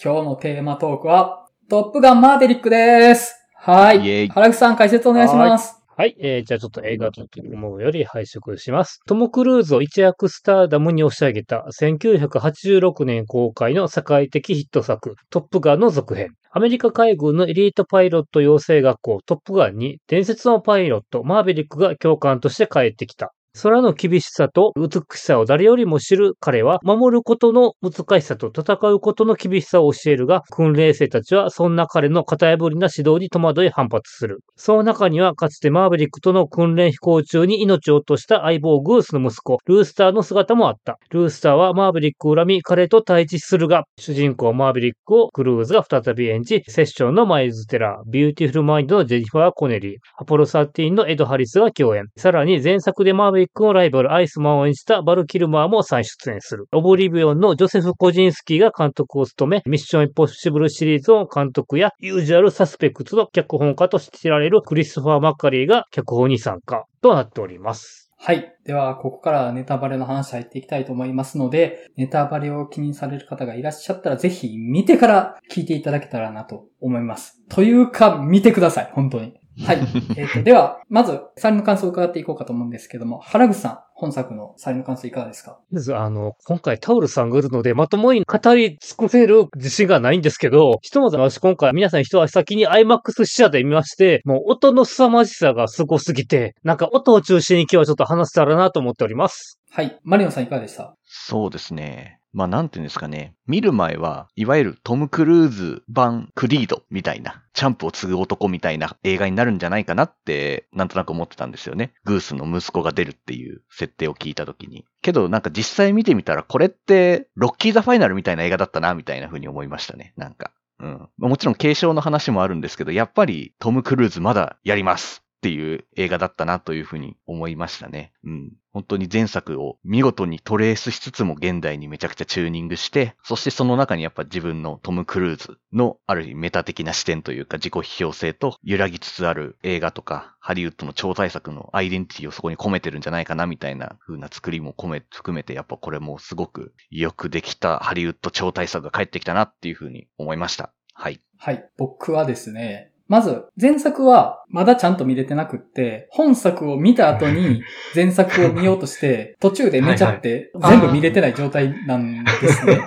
今日のテーマトークは、トップガンマーヴェリックです。はい。原口さん解説お願いします。はい、えー、じゃあちょっと映画と思うより拝食します。トム・クルーズを一躍スターダムに押し上げた1986年公開の世界的ヒット作、トップガンの続編。アメリカ海軍のエリートパイロット養成学校トップガンに伝説のパイロットマーヴェリックが教官として帰ってきた。空の厳しさと美しさを誰よりも知る彼は、守ることの難しさと戦うことの厳しさを教えるが、訓練生たちはそんな彼の型破りな指導に戸惑い反発する。その中には、かつてマーヴェリックとの訓練飛行中に命を落とした相棒グースの息子、ルースターの姿もあった。ルースターはマーヴェリックを恨み、彼と対峙するが、主人公マーヴェリックをクルーズが再び演じ、セッションのマイルズ・テラー、ビューティフル・マインドのジェニファー・コネリー、アポロ13のエド・ハリスが共演。さらに前作でマーヴェリックィックのライバル、アイスマンを演じたバル・キルマーも再出演する。オブリビオンのジョセフ・コジンスキーが監督を務め、ミッション・インポッシブルシリーズの監督や、ユージュアル・サスペクツの脚本家として知られるクリストファー・マッカリーが脚本に参加となっております。はい。では、ここからネタバレの話入っていきたいと思いますので、ネタバレを気にされる方がいらっしゃったら、ぜひ見てから聞いていただけたらなと思います。というか、見てください。本当に。はい。えっと、では、まず、サリの感想を伺っていこうかと思うんですけども、原口さん、本作のサリの感想いかがですか？あの、今回タオルさんがいるので、まともに語り尽くせる自信がないんですけど、ひとまず私今回皆さん一足先に IMAX 視者で見まして、もう音の凄まじさがすごすぎて、なんか音を中心に今日はちょっと話せたらなと思っております。はい。マリオンさんいかがでした？そうですね。まあなんていうんですかね。見る前は、いわゆるトム・クルーズ版クリードみたいな、チャンプを継ぐ男みたいな映画になるんじゃないかなって、なんとなく思ってたんですよね。グースの息子が出るっていう設定を聞いた時に。けどなんか実際見てみたら、これって、ロッキー・ザ・ファイナルみたいな映画だったな、みたいな風に思いましたね。なんか。うん。もちろん継承の話もあるんですけど、やっぱりトム・クルーズまだやりますっていう映画だったなというふうに思いましたね。うん。本当に前作を見事にトレースしつつも現代にめちゃくちゃチューニングして、そしてその中にやっぱ自分のトム・クルーズのある意味メタ的な視点というか自己批評性と揺らぎつつある映画とかハリウッドの超大作のアイデンティティをそこに込めてるんじゃないかなみたいな風な作りも込め、含めてやっぱこれもすごくよくできたハリウッド超大作が帰ってきたなっていう風に思いました。はい。はい。僕はですね、まず、前作はまだちゃんと見れてなくって、本作を見た後に 前作を見ようとして、途中で寝ちゃって、全部見れてない状態なんですね。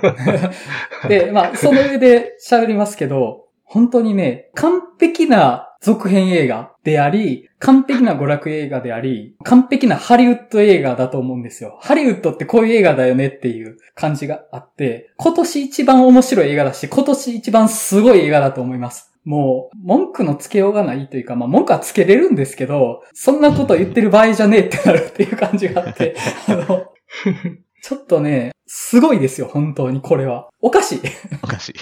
で、まあ、その上で喋りますけど、本当にね、完璧な続編映画であり、完璧な娯楽映画であり、完璧なハリウッド映画だと思うんですよ。ハリウッドってこういう映画だよねっていう感じがあって、今年一番面白い映画だし、今年一番すごい映画だと思います。もう、文句のつけようがないというか、まあ文句はつけれるんですけど、そんなこと言ってる場合じゃねえってなるっていう感じがあって、あの、ちょっとね、すごいですよ、本当にこれは。おかしい。おかしい。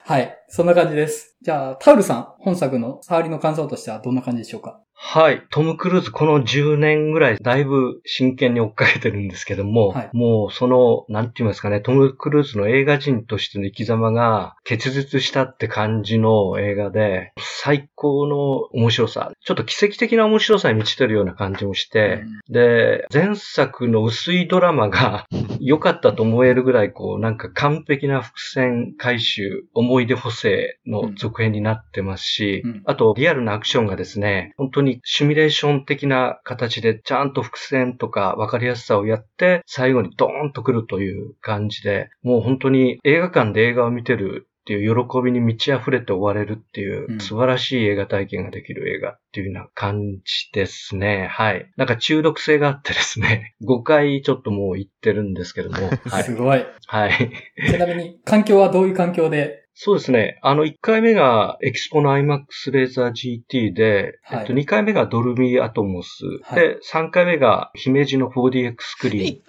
はい。そんな感じです。じゃあ、タウルさん、本作の触りの感想としてはどんな感じでしょうか？はい。トム・クルーズこの10年ぐらいだいぶ真剣に追っかけてるんですけども、はい。もうその、なんて言いますかね、トム・クルーズの映画人としての生き様が結実したって感じの映画で、最高の面白さ、ちょっと奇跡的な面白さに満ちてるような感じもして、で、前作の薄いドラマが 良かったと思えるぐらい、こう、なんか完璧な伏線回収、思い出補正の続編になってますし、うん。あと、リアルなアクションがですね、本当にシミュレーション的な形で、ちゃんと伏線とか分かりやすさをやって、最後にドーンと来るという感じで、もう本当に映画館で映画を見てるっていう喜びに満ち溢れて終われるっていううん素晴らしい映画体験ができる映画っていうような感じですね。はい。なんか中毒性があってですね、5回ちょっともう行ってるんですけども、はいす。ごい。はい。ちなみに、環境はどういう環境でそうですね。あの、1回目がエキスポの IMAX レーザー GT で、はいえっと、2回目がドルビーアトモス、はいで、3回目が姫路の 4DX スクリーン。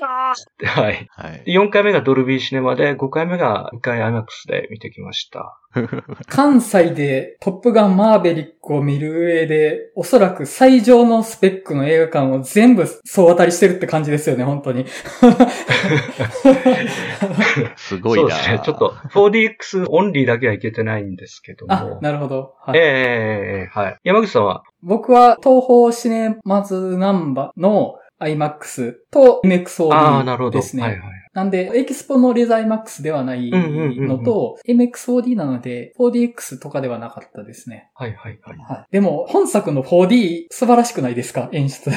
はい。はい。で4回目がドルビーシネマで、5回目が1回 IMAX で見てきました。関西でトップガンマーベリックを見る上で、おそらく最上のスペックの映画館を全部総当たりしてるって感じですよね、本当に。すごいなそうですね。ちょっと 4DX オンリーだけはいけてないんですけどあも、。なるほど。はいええはい。山口さんは？僕は東宝シネマズナンバの IMAX とああ、なるほ MXOD ど。ですね。はいはい。なんで、エキスポのレザー MAX ではないのと、MX4D なので、4DX とかではなかったですね。はいはいはい。はい。でも、本作の 4D 素晴らしくないですか？演出。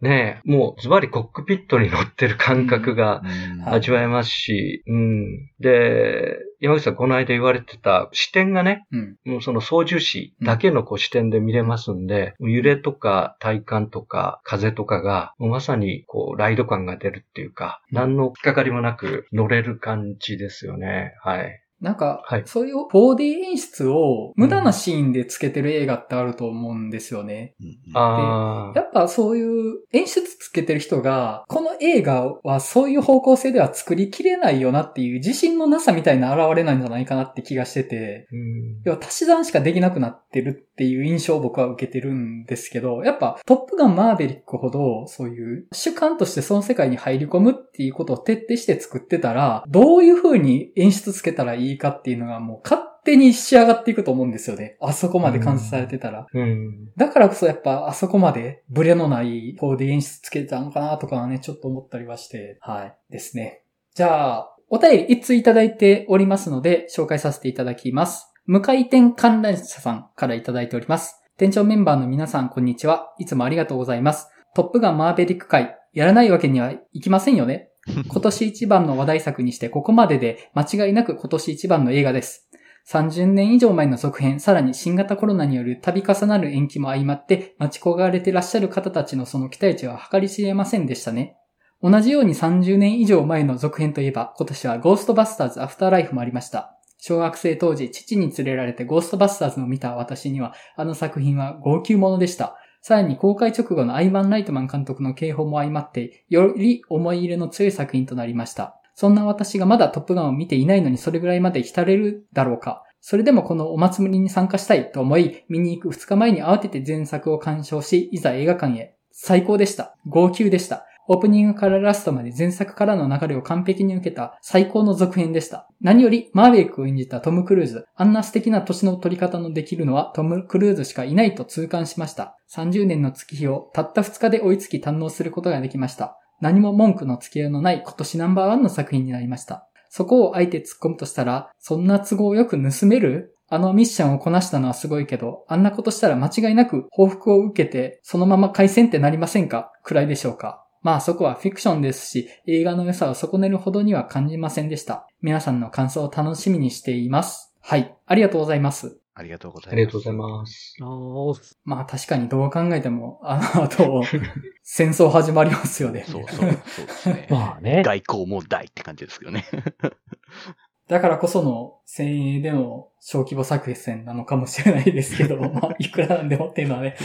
ねえ、もうズバリコックピットに乗ってる感覚が味わえますし、うん。で、山口さんこの間言われてた視点がね、うん。もうその操縦士だけのこう視点で見れますんで、揺れとか体感とか風とかが、もうまさにこうライド感が出るっていうか、うん何の引っかかりもなく乗れる感じですよね。はい。なんか、はいそういう 4D 演出を無駄なシーンでつけてる映画ってあると思うんですよね。うんああ。やっぱそういう演出つけてる人が、この映画はそういう方向性では作りきれないよなっていう自信のなさみたいな現れなんじゃないかなって気がしてて、うん要は足し算しかできなくなってるっていう印象を僕は受けてるんですけど、やっぱトップガンマーベリックほどそういう主観としてその世界に入り込むっていうことを徹底して作ってたら、どういう風に演出つけたらいいかっていうのがもう勝手に仕上がっていくと思うんですよね。あそこまで完成されてたら。うん。だからこそやっぱあそこまでブレのない 4D 演出つけてたのかなとかはね、ちょっと思ったりはして、はい。ですね。じゃあ、お便り一通いただいておりますので、紹介させていただきます。無回転観覧車さんからいただいております。店長メンバーの皆さん、こんにちは。いつもありがとうございます。トップガンマーベリック会、やらないわけにはいきませんよね。今年一番の話題作にしてここまでで間違いなく今年一番の映画です。30年以上前の続編、さらに新型コロナによる度重なる延期も相まって、待ち焦がれてらっしゃる方たちのその期待値は計り知れませんでしたね。同じように30年以上前の続編といえば、今年はゴーストバスターズアフターライフもありました。小学生当時、父に連れられてゴーストバスターズを見た私には、あの作品は号泣ものでした。さらに公開直後のアイバン・ライトマン監督の警報も相まって、より思い入れの強い作品となりました。そんな私がまだトップガンを見ていないのにそれぐらいまで浸れるだろうか。それでもこのお祭りに参加したいと思い、見に行く2日前に慌てて前作を鑑賞し、いざ映画館へ。最高でした。号泣でした。オープニングからラストまで前作からの流れを完璧に受けた最高の続編でした。何よりマーベリックを演じたトム・クルーズ、あんな素敵な年の取り方のできるのはトム・クルーズしかいないと痛感しました。30年の月日をたった2日で追いつき堪能することができました。何も文句のつけようのない今年ナンバーワンの作品になりました。そこをあえて突っ込むとしたら、そんな都合よく盗める？あのミッションをこなしたのはすごいけど、あんなことしたら間違いなく報復を受けて、そのまま回戦ってなりませんか？くらいでしょうか？まあそこはフィクションですし、映画の良さを損ねるほどには感じませんでした。皆さんの感想を楽しみにしています。はい。ありがとうございます。ありがとうございます。ありがとうございます。あーまあ確かにどう考えても、あの後、戦争始まりますよね。そうそう、そうですね。まあね。外交も大って感じですけどね。だからこその先鋭での小規模作戦なのかもしれないですけど、まあ、いくらなんでもっていうのはね。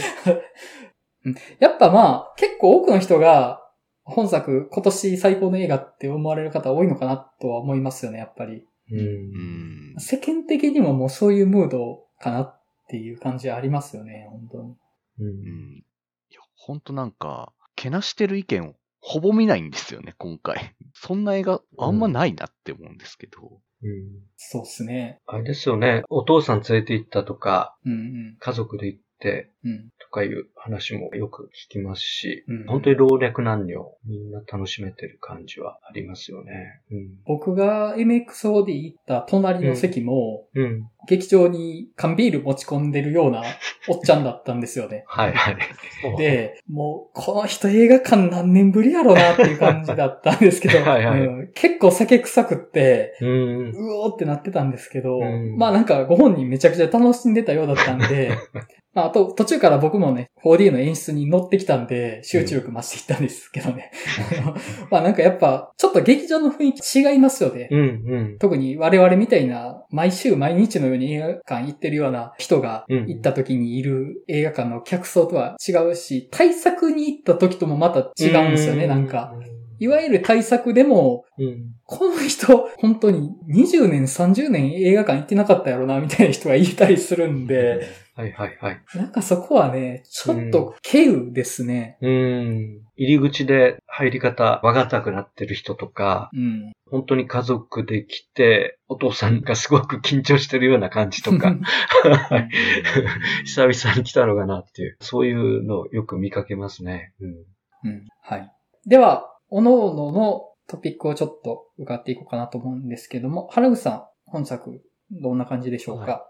うんやっぱまあ、結構多くの人が、本作、今年最高の映画って思われる方多いのかなとは思いますよね、やっぱり。うんうん。世間的にももうそういうムードかなっていう感じありますよね、本当に。ううんん。いや、ほんとなんか、けなしてる意見をほぼ見ないんですよね、今回。そんな映画あんまないなって思うんですけど。うんそうっすね。あれですよね。お父さん連れて行ったとか、うん家族で行っ。とかいう話もよく聞きますし、うん本当に老若男女みんな楽しめてる感じはありますよね。僕が MXO で行った隣の席も、うん。うん。劇場に缶ビール持ち込んでるようなおっちゃんだったんですよね。はいはい。で、もう、この人映画館何年ぶりやろうなっていう感じだったんですけど、はいはいうん結構酒臭くって、うん。うおーってなってたんですけど、うんまあなんかご本人めちゃくちゃ楽しんでたようだったんで、まああと途中から僕もね、4D の演出に乗ってきたんで、集中力増していったんですけどね。まあなんかやっぱ、ちょっと劇場の雰囲気違いますよね。うんうん。特に我々みたいな毎週毎日のように映画館行ってるような人がうん行った時にいる映画館の客層とは違うし、対策に行った時ともまた違うんですよね、なんか。。いわゆる対策でも、うん。この人、本当に20年、30年映画館行ってなかったやろな、みたいな人がいたりするんで、はいはいはい。なんかそこはね、ちょっと稀有ですね。うん。入り口で入り方わかたくなってる人とか、うん。本当に家族で来て、お父さんがすごく緊張してるような感じとか、はい 久々に来たのかなっていう、そういうのをよく見かけますね。うん。うん。はい。では、おのおののトピックをちょっと伺っていこうかなと思うんですけども、原口さん、本作、どんな感じでしょうか、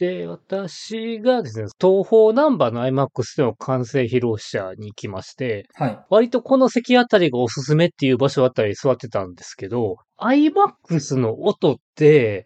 で、私がですね、東方ナンバーの IMAX での完成披露者に行きまして、はい。割とこの席あたりがおすすめっていう場所あたりに座ってたんですけど、IMAX の音って、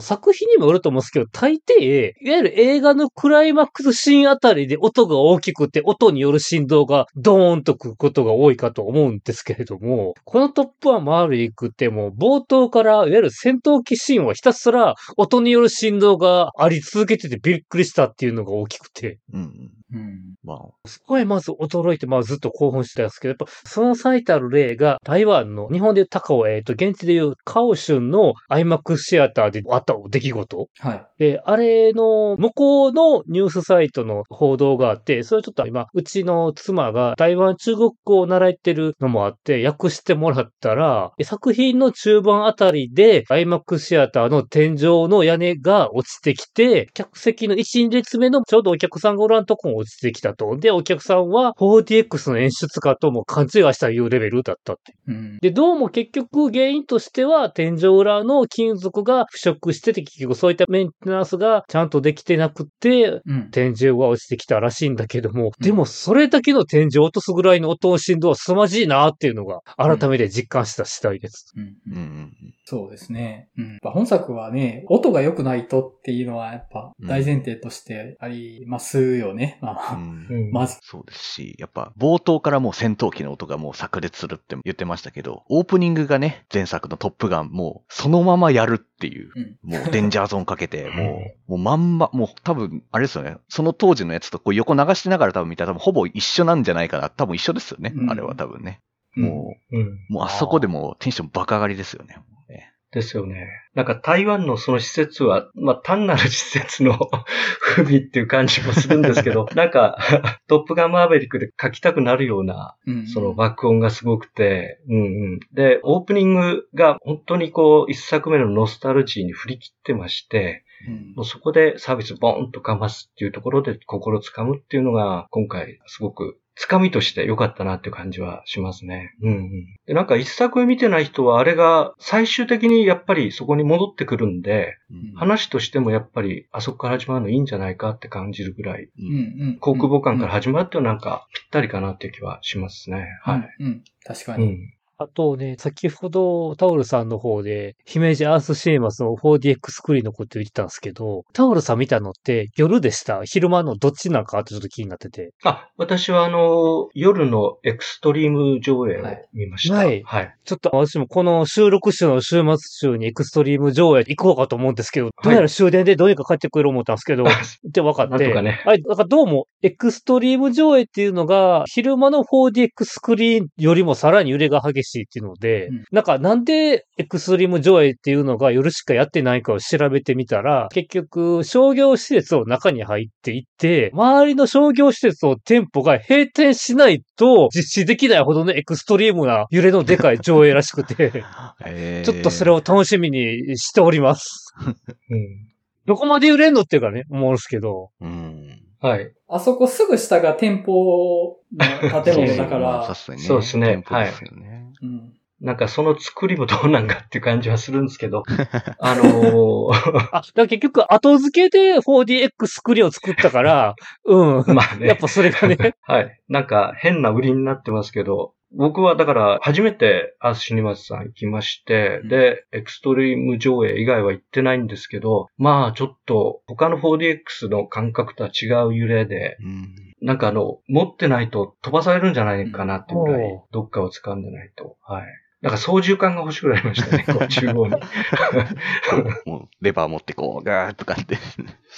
作品にもよると思うんですけど、大抵、いわゆる映画のクライマックスシーンあたりで音が大きくて、音による振動がドーンとくることが多いかと思うんですけれども、このトップはマール行くっても冒頭から、いわゆる戦闘機シーンはひたすら音による振動があり続けててびっくりしたっていうのが大きくて、うん。うん。うん。まあ、すごいまず驚いて、まあずっと興奮してたんですけど、やっぱその最たる例が台湾の、日本でいう高尾、えっ、と、現地でいうカオシュンの IMAX シアターであった出来事。はい。で、あれの向こうのニュースサイトの報道があって、それちょっと今、うちの妻が台湾中国語を習ってるのもあって、訳してもらったら、作品の中盤あたりで IMAX シアターの天井の屋根が落ちてきて、客席の1、2列目のちょうどお客さんがおらんとこも落ちてきたと。で、お客さんは 4DX の演出家とも勘違いしたいうレベルだったって。うん。で、どうも結局原因としては天井裏の金属が腐食してて結局そういったメンテナンスがちゃんとできてなくて、うん。天井が落ちてきたらしいんだけども、でもそれだけの天井を落とすぐらいの音の振動は凄まじいなっていうのが改めて実感した次第です。うん。うんううんんそうですね。うん。本作はね、音が良くないとっていうのはやっぱ大前提としてありますよね。まうあ、ん。うんまず。そうですし、やっぱ冒頭からもう戦闘機の音がもう炸裂するって言ってましたけど、オープニングがね、前作のトップガンもうそのままやるっていう、うん。もうデンジャーゾーンかけて、もう、もうまんま、もう多分、あれですよね、その当時のやつとこう横流しながら多分見たら多分ほぼ一緒なんじゃないかな。多分一緒ですよね、うんあれは多分ね。うんもうん。う、もうあそこでもうテンション爆上がりですよね。ですよね。なんか台湾のその施設は、まあ単なる施設の 不備っていう感じもするんですけど、なんかトップガンマーベリックで書きたくなるような、うん。その爆音がすごくて、うんうん。で、オープニングが本当にこう一作目のノスタルジーに振り切ってまして、うんもうそこでサービスボーンとかますっていうところで心つかむっていうのが今回すごくつかみとして良かったなっていう感じはしますね。うんうん。で、なんか一作目見てない人はあれが最終的にやっぱりそこに戻ってくるんで、うん話としてもやっぱりあそこから始まるのいいんじゃないかって感じるぐらい、うんうん。航空母艦から始まるってなんかぴったりかなっていう気はしますね。はい。うん。うん。確かに。うん。あとね、先ほどタオルさんの方で、姫路アースシネマスの 4DX スクリーンのこと言ってたんですけど、タオルさん見たのって夜でした？昼間のどっちなんかってちょっと気になってて。あ、私はあの、夜のエクストリーム上映を見ました。はいはい。ちょっと私もこの収録週の週末週にエクストリーム上映行こうかと思うんですけど、どうやら終電でどうにか帰ってくれる思ったんですけど、って分かって。なんとかねはい。だからどうも、エクストリーム上映っていうのが、昼間の 4DX スクリーンよりもさらに揺れが激しいっていうので、うんなんかなんでエクストリーム上映っていうのが夜しかやってないかを調べてみたら、結局商業施設を中に入っていって、周りの商業施設を店舗が閉店しないと実施できないほどのエクストリームな揺れのでかい上映らしくて、えーちょっとそれを楽しみにしております。うん。どこまで揺れんのっていうかね、思うんですけど。うん。はい。あそこすぐ下が店舗の建物だかまあら そうですね店舗ですよね。うん。なんかその作りもどうなんかっていう感じはするんですけど、あのーあ、結局後付けで 4DX スクリーンを作ったから、うん。まあね。やっぱそれがね、はい。なんか変な売りになってますけど、僕はだから初めてアースシニマズさん行きまして、うんで、エクストリーム上映以外は行ってないんですけど、まあちょっと他の 4DX の感覚とは違う揺れで、うん。なんかあの、持ってないと飛ばされるんじゃないかなっていうぐらいどっかを掴んでないと。はい。なんか操縦感が欲しくなりましたね、こう中央に。もう、レバー持ってこう、ガーッとかって。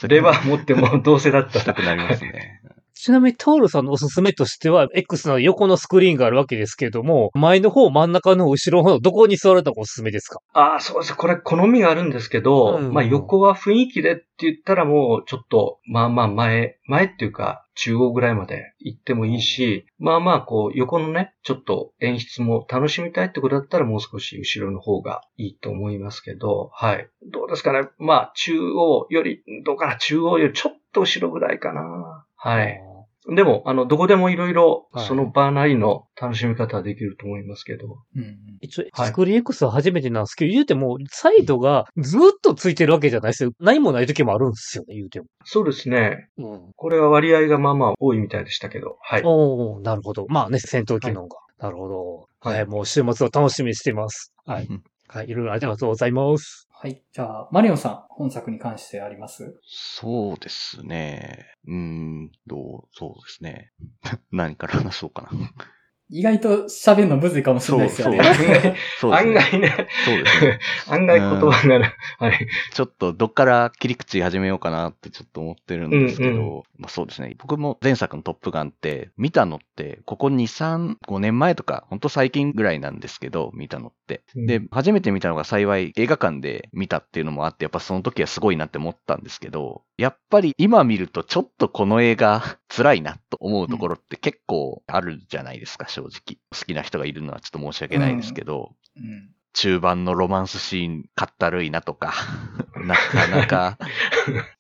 レバー持ってもどうせだったらしたくなりますね。ちなみにタオルさんのおすすめとしては、X の横のスクリーンがあるわけですけれども、前の方、真ん中の後ろの方、どこに座るのがおすすめですか？ああ、そうです。これ好みがあるんですけど、うんまあ横は雰囲気でって言ったらもうちょっと、まあまあ前、前っていうか中央ぐらいまで行ってもいいし、まあまあこう横のね、ちょっと演出も楽しみたいってことだったらもう少し後ろの方がいいと思いますけど、はい。どうですかね？まあ中央より、どうかな、中央よりちょっと後ろぐらいかな。はい。でも、あの、どこでもいろいろ、はいその場なりの楽しみ方はできると思いますけど。うんうん一応、はいスクリーン X は初めてなんですけど、言うても、サイドがずっとついてるわけじゃないですよ。何もない時もあるんですよね、言うても。そうですね。うん。これは割合がまあまあ多いみたいでしたけど。はい。おー、なるほど。まあね、戦闘機能が。なるほど。はい、はいもう週末を楽しみにしています。はい。う んはい、いろいろありがとうございます。はい。じゃあ、マリオンさん、本作に関してあります？そうですね。うん、どう、そうですね。何から話そうかな。意外と喋るのむずいかもしれないですよね。そう そうです案ね。外ね、そうですね。案外言葉がね、はい。ちょっとどっから切り口始めようかなってちょっと思ってるんですけど、うんうまあそうですね。僕も前作のトップガンって見たのって、ここ2、3、5年前とか、ほんと最近ぐらいなんですけど、見たのって。でうん、初めて見たのが幸い映画館で見たっていうのもあって、やっぱその時はすごいなって思ったんですけど、やっぱり今見るとちょっとこの映画 辛いなと思うところって結構あるじゃないですか、正直。好きな人がいるのはちょっと申し訳ないですけど、うん。中盤のロマンスシーン、かったるいなとか、なかなか、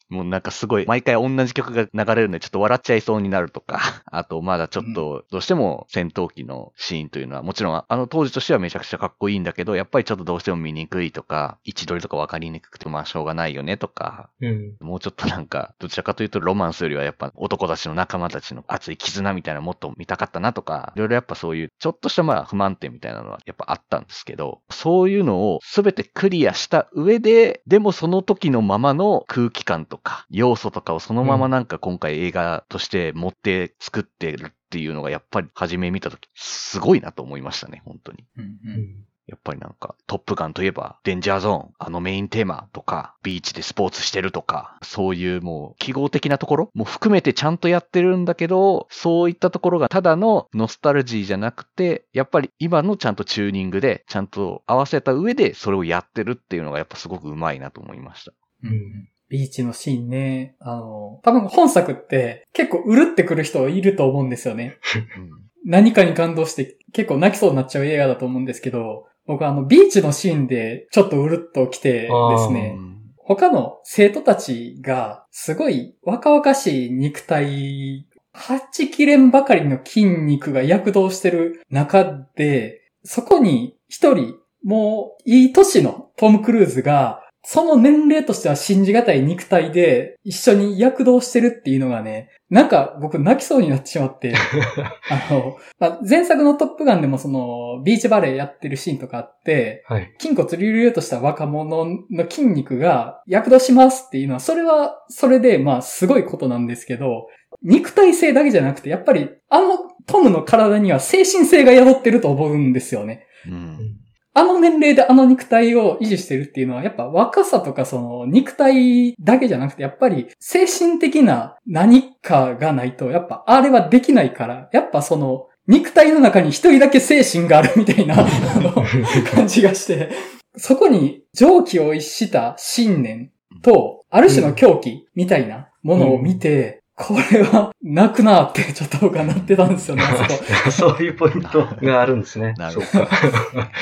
もうなんかすごい、毎回同じ曲が流れるのでちょっと笑っちゃいそうになるとか、あとまだちょっと、どうしても戦闘機のシーンというのは、もちろんあの当時としてはめちゃくちゃかっこいいんだけど、やっぱりちょっとどうしても見にくいとか、位置取りとかわかりにくくて、まあしょうがないよねとか、うん。もうちょっとなんか、どちらかというとロマンスよりはやっぱ男たちの仲間たちの熱い絆みたいなのもっと見たかったなとか、いろいろやっぱそういうちょっとしたまあ不満点みたいなのはやっぱあったんですけど、そういうのをすべてクリアした上で、でもその時のままの空気感とか、要素とかをそのままなんか今回映画として持って作ってるっていうのがやっぱり初め見た時すごいなと思いましたね、本当に。うんううんんやっぱりなんか、トップガンといえば、デンジャーゾーン、あのメインテーマとか、ビーチでスポーツしてるとか、そういうもう、記号的なところも含めてちゃんとやってるんだけど、そういったところがただのノスタルジーじゃなくて、やっぱり今のちゃんとチューニングで、ちゃんと合わせた上で、それをやってるっていうのがやっぱすごくうまいなと思いました。うんうんビーチのシーンね、あの、多分本作って結構うるってくる人いると思うんですよね。何かに感動して結構泣きそうになっちゃう映画だと思うんですけど、僕あのビーチのシーンでちょっとうるっと来てですうね、ん他の生徒たちがすごい若々しい肉体、はちきれんばかりの筋肉が躍動してる中で、そこに一人、もういい年のトム・クルーズが、その年齢としては信じがたい肉体で一緒に躍動してるっていうのがね、なんか僕泣きそうになってしまって、あの、まあ、前作のトップガンでもそのビーチバレーやってるシーンとかあって、はい。筋骨隆々とした若者の筋肉が躍動しますっていうのは、それはそれでまあすごいことなんですけど、肉体性だけじゃなくて、やっぱりあのトムの体には精神性が宿ってると思うんですよね。うん。あの年齢であの肉体を維持してるっていうのは、やっぱ若さとかその肉体だけじゃなくて、やっぱり精神的な何かがないと、やっぱあれはできないから、やっぱその肉体の中に一人だけ精神があるみたいな、あの、感じがして、そこに蒸気を逸した信念と、ある種の狂気みたいなものを見て、これは泣くなってちょっと僕はなってたんですよね、あそこ。そういうポイントがあるんですね。なるほどそうか。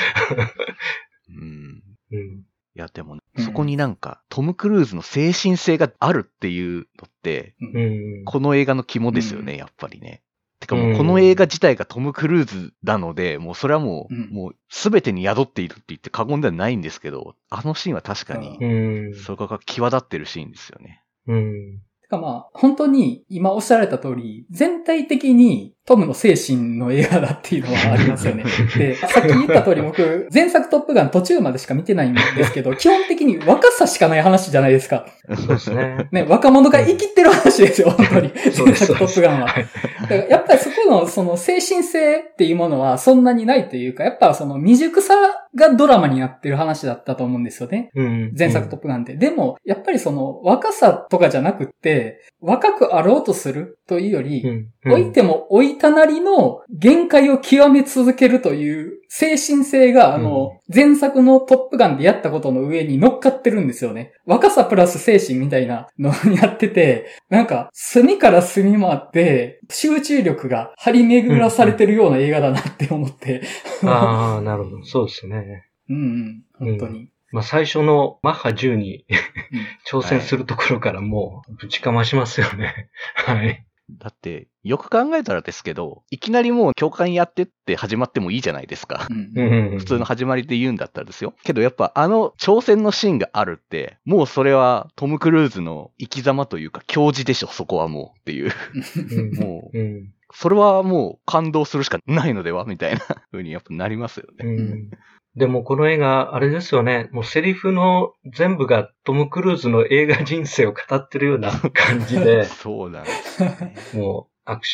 うんうん。いや、でもね、うんそこになんか、トム・クルーズの精神性があるっていうのって、うん。この映画の肝ですよね、やっぱりね。てかもう、うんこの映画自体がトム・クルーズなので、もうそれはもう、うんもう、すべてに宿っているって言って過言ではないんですけど、あのシーンは確かに、うん。そこが際立ってるシーンですよね。うん。てかまあ、本当に今おっしゃられた通り、全体的にトムの精神の映画だっていうのはありますよね。で、さっき言った通り僕、前作トップガン途中までしか見てないんですけど、基本的に若さしかない話じゃないですか。そうですね。ね、若者が生きってる話ですよ、本当に。前作トップガンは。はいだからやっぱりそこのその精神性っていうものはそんなにないというか、やっぱその未熟さがドラマになってる話だったと思うんですよね。うん。前作トップガンって。でも、やっぱりその若さとかじゃなくって、若くあろうとするというより、うん。置いても置いたなりの限界を極め続けるという精神性が、あの、前作のトップガンでやったことの上に乗っかってるんですよね。若さプラス精神みたいなのをやってて、なんか、隅から隅まで集中力が張り巡らされてるような映画だなって思って。ああ、なるほど。そうですね。うんうん、本当に。まあ最初のマッハ10にうん挑戦するところからもうぶちかましますよね。はい。だって、よく考えたらですけど、いきなりもう教官やってって始まってもいいじゃないですか。うんうんうん普通の始まりで言うんだったらですよ。けどやっぱあの挑戦のシーンがあるって、もうそれはトム・クルーズの生き様というか、教示でしょ、そこはもうっていう。うんもう、うんそれはもう感動するしかないのでは？みたいな風にやっぱなりますよね。うんでもこの映画、あれですよね。もうセリフの全部がトム・クルーズの映画人生を語ってるような 感じで、そうなんですよね。もう握手、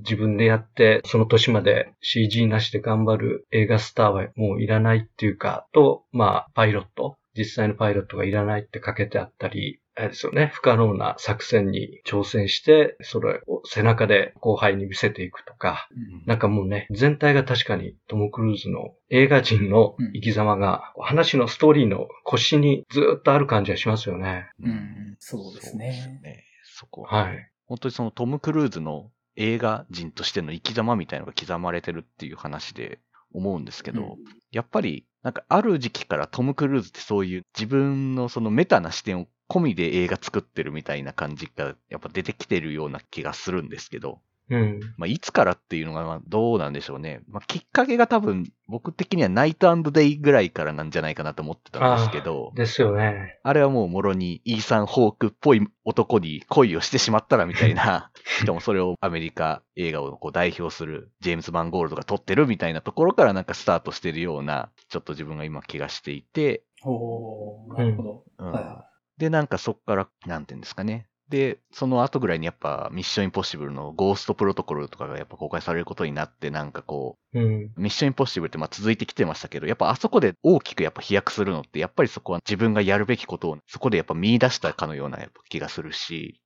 自分でやって、その年まで CG なしで頑張る映画スターはもういらないっていうか、と、まあ、パイロット、実際のパイロットがいらないって書けてあったり、あれですよね、不可能な作戦に挑戦して、それを背中で後輩に見せていくとか、なんかもうね、全体が確かにトム・クルーズの映画人の生き様が、話のストーリーの腰にずっとある感じがしますよね。うん。そうですね。そうね。そこ。は、はい。本当にそのトム・クルーズの映画人としての生き様みたいなのが刻まれてるっていう話で思うんですけど、うん。やっぱり、なんかある時期からトム・クルーズってそういう自分のそのメタな視点を込みで映画作ってるみたいな感じがやっぱ出てきてるような気がするんですけど、うん。まあ、いつからっていうのがまあどうなんでしょうね。まあ、きっかけが多分僕的にはナイトデイぐらいからなんじゃないかなと思ってたんですけど、ですよね。あれはもうもろにイーサン・ホークっぽい男に恋をしてしまったらみたいな、しかもそれをアメリカ映画をこう代表するジェームズ・バン・ゴールドが撮ってるみたいなところからなんかスタートしてるような、ちょっと自分が今気がしていて、おーなるほど。うんはいはで、なんかそっから、なんていうんですかね。で、その後ぐらいにやっぱミッションインポッシブルのゴーストプロトコルとかがやっぱ公開されることになって、なんかこう、うん。ミッションインポッシブルってまあ続いてきてましたけど、やっぱあそこで大きくやっぱ飛躍するのって、やっぱりそこは自分がやるべきことをそこでやっぱ見出したかのようなやっぱ気がするし、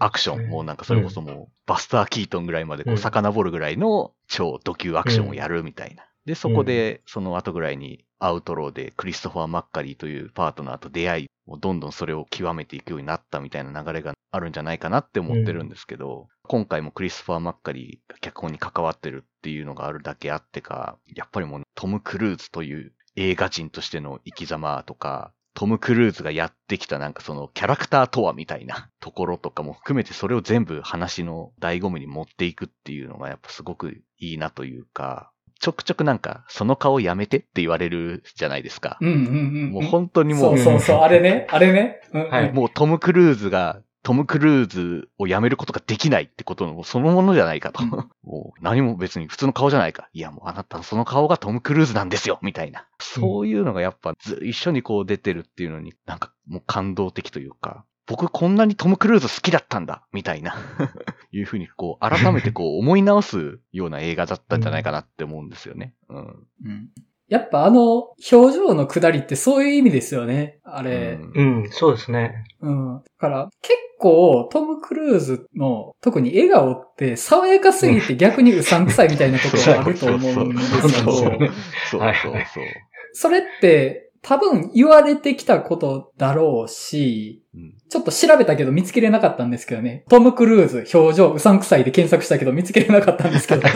アクションもなんかそれこそもうバスター・キートンぐらいまでこううん遡るぐらいの超ド級アクションをやるみたいな。で、そこでその後ぐらいにアウトローでクリストファー・マッカリーというパートナーと出会い、どんどんそれを極めていくようになったみたいな流れがあるんじゃないかなって思ってるんですけど、今回もクリストファー・マッカリーが脚本に関わってるっていうのがあるだけあってか、やっぱりもうトム・クルーズという映画人としての生き様とか、トム・クルーズがやってきたなんかそのキャラクターとはみたいなところとかも含めてそれを全部話の醍醐味に持っていくっていうのがやっぱすごくいいなというか、ちょくちょくなんかその顔やめてって言われるじゃないですか。うんうんうん。もう本当にもそううそうそう、あれね、あれね。うんはいもうトム・クルーズが、トム・クルーズをやめることができないってことのそのものじゃないかと。うんもう何も別に普通の顔じゃないか。いやもうあなたのその顔がトム・クルーズなんですよみたいな。そういうのがやっぱず一緒にこう出てるっていうのになんかもう感動的というか、僕こんなにトム・クルーズ好きだったんだみたいな。いうふうにこう改めてこう思い直すような映画だったんじゃないかなって思うんですよね。うん。うんやっぱあの表情の下りってそういう意味ですよね。あれ。うんうん、そうですね。うん。だから結構トム・クルーズの特に笑顔って爽やかすぎて逆にうさんくさいみたいなところがあると思うんですけそうそうそうど、そうはいそうそう。それって多分言われてきたことだろうし、うんちょっと調べたけど見つけれなかったんですけどね。トム・クルーズ、表情、うさんくさいで検索したけど見つけれなかったんですけど。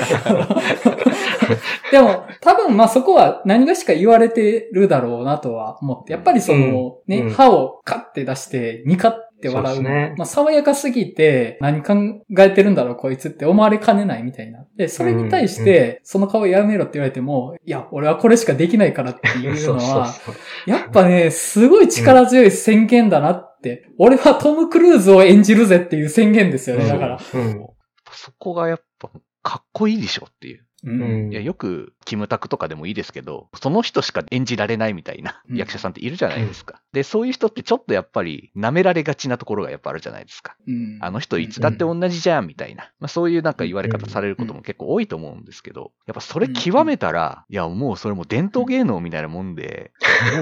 でも、多分まあそこは何がしか言われてるだろうなとは思って、やっぱりその、ね、うん歯をカッて出して、ニカって笑う。そうねまあ爽やかすぎて、何考えてるんだろうこいつって思われかねないみたいな。で、それに対して、その顔やめろって言われても、いや、俺はこれしかできないからっていうのは。やっぱね、すごい力強い宣言だなって。俺はトム・クルーズを演じるぜっていう宣言ですよね、うんだから。うん。そこがやっぱかっこいいでしょっていう。う。うんん。いや、よく、キムタクとかでもいいですけど、その人しか演じられないみたいなうん役者さんっているじゃないですか。で、そういう人ってちょっとやっぱり舐められがちなところがやっぱあるじゃないですか。うんあの人いつだって同じじゃんみたいな。まあそういうなんか言われ方されることも結構多いと思うんですけど、やっぱそれ極めたら、いやもうそれもう伝統芸能みたいなもんで、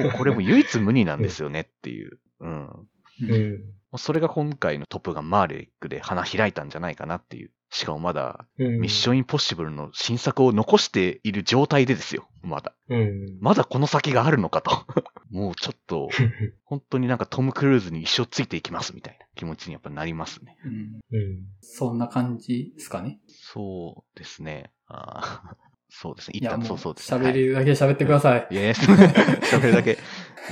もうこれも唯一無二なんですよねっていう。うん。それが今回のトップガンマーレックで花開いたんじゃないかなっていう。しかもまだうん。ミッションインポッシブルの新作を残している状態でですよ。まだ。うん。まだこの先があるのかと。もうちょっと、本当になんかトム・クルーズに一生ついていきますみたいな気持ちにやっぱなりますね。うんうん。そんな感じですかね。そうですね。あー そうですね。一いや、も旦そううそうですね。喋れるだけ喋ってください。いやいや、喋るだけ。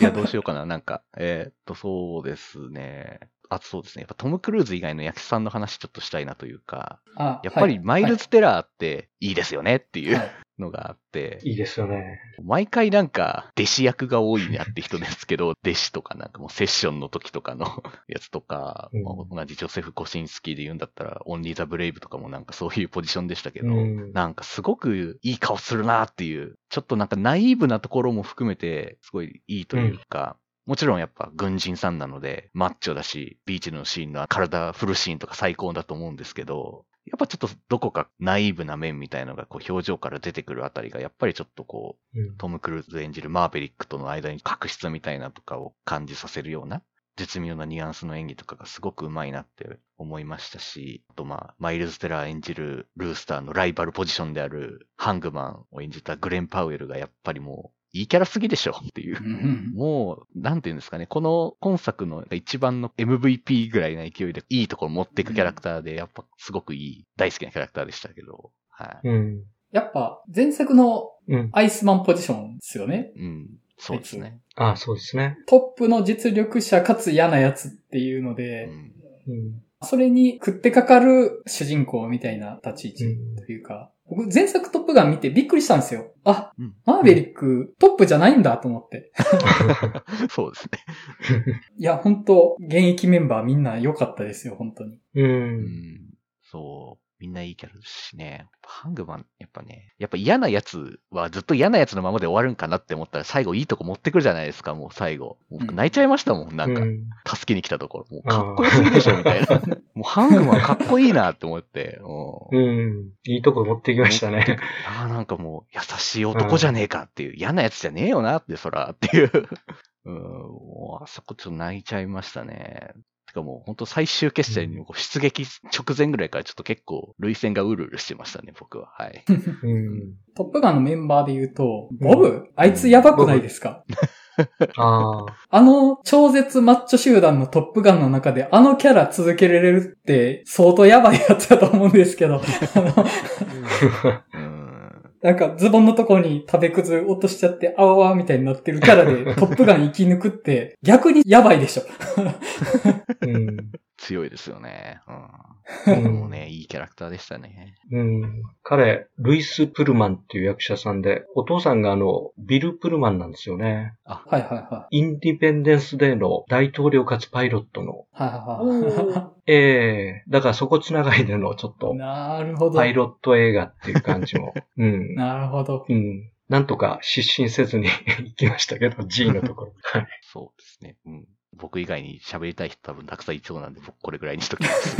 いや、どうしようかな。なんか、えーっと、そうですね。あ、そうですね。やっぱトム・クルーズ以外の役者さんの話ちょっとしたいなというか、あやっぱりマイルズ・テラーっていいですよねっていうはい。のがあって、いいですよね。毎回なんか弟子役が多いなって人ですけど、弟子とかなんかもうセッションの時とかの やつとか、うん。まあ同じジョセフ・コシンスキーで言うんだったら、オンリー・ザ・ブレイブとかもなんか そういうポジションでしたけど、うん。なんかすごくいい顔するなっていう、ちょっとなんかナイーブなところも含めて、すごいいいというか、もちろんやっぱ軍人さんなので、マッチョだし、ビーチのシーンの体振るシーンとか最高だと思うんですけど、やっぱちょっとどこかナイーブな面みたいのがこう表情から出てくるあたりが、やっぱりちょっとこう、うん。トム・クルーズ演じるマーベリックとの間に確執みたいなとかを感じさせるような、絶妙なニュアンスの演技とかがすごくうまいなって思いましたし、あとまあ、マイルズ・テラー演じるルースターのライバルポジションであるハングマンを演じたグレン・パウエルがやっぱりもう、いいキャラすぎでしょっていうう。んもう、なんていうんですかね、この今作の一番の MVP ぐらいな勢いでいいところ持っていくキャラクターで、やっぱすごくいい、大好きなキャラクターでしたけど、はい。うん。やっぱ、前作のうん。アイスマンポジションですよね。うん、そうですね。あそうですね。トップの実力者かつ嫌なやつっていうのうで、んうん。それに食ってかかる主人公みたいな立ち位置というか、僕前作トップガン見てびっくりしたんですよ。あ、うんマーベリックトップじゃないんだと思って。そうですね。いや、本当現役メンバーみんな良かったですよ、本当に。う。うんん、そう。みんないいキャラですしね。ハングマン、やっぱね、やっぱ嫌なやつはずっと嫌なやつのままで終わるんかなって思ったら最後いいとこ持ってくるじゃないですか、もう最後。僕泣いちゃいましたもん、なんかう。ん助けに来たところ。もうかっこよすぎでしょ、みたいな。もうハングマンかっこいいなって思って。うんうん。いいとこ持ってきましたね。ああ、なんかもう優しい男じゃねえかっていう、嫌なやつじゃねえよなって、そら、っていう。うん、もうあそこちょっと泣いちゃいましたね。てかもう本当最終決戦に出撃直前ぐらいからちょっと結構涙腺がうるうるしてましたね、僕は。はい。うん。トップガンのメンバーで言うと、ボブ、あいつやばくないですか？ああ。あの超絶マッチョ集団のトップガンの中であのキャラ続けられるって相当やばいやつだと思うんですけど。なんかズボンのとこに食べくず落としちゃって、あわわみたいになってるキャラでトップガン生き抜くって逆にやばいでしょ。うん。強いですよね。ううん。んもうね、いいキャラクターでしたね。うん。彼、ルイス・プルマンっていう役者さんで、お父さんがあの、ビル・プルマンなんですよね。はいはいはい。インディペンデンス・デーの大統領かつパイロットの。はいはいは ええだからそこつながりでのちょっい。と、なるほど。パイロット映画っていう感じも。うん。なるほど。うん。なんとか失神せずに 行きましたけど、G のところ。はい。そうですね。うん。僕以外に喋りたい人多分たくさんいそうなんで、僕これぐらいにしときます。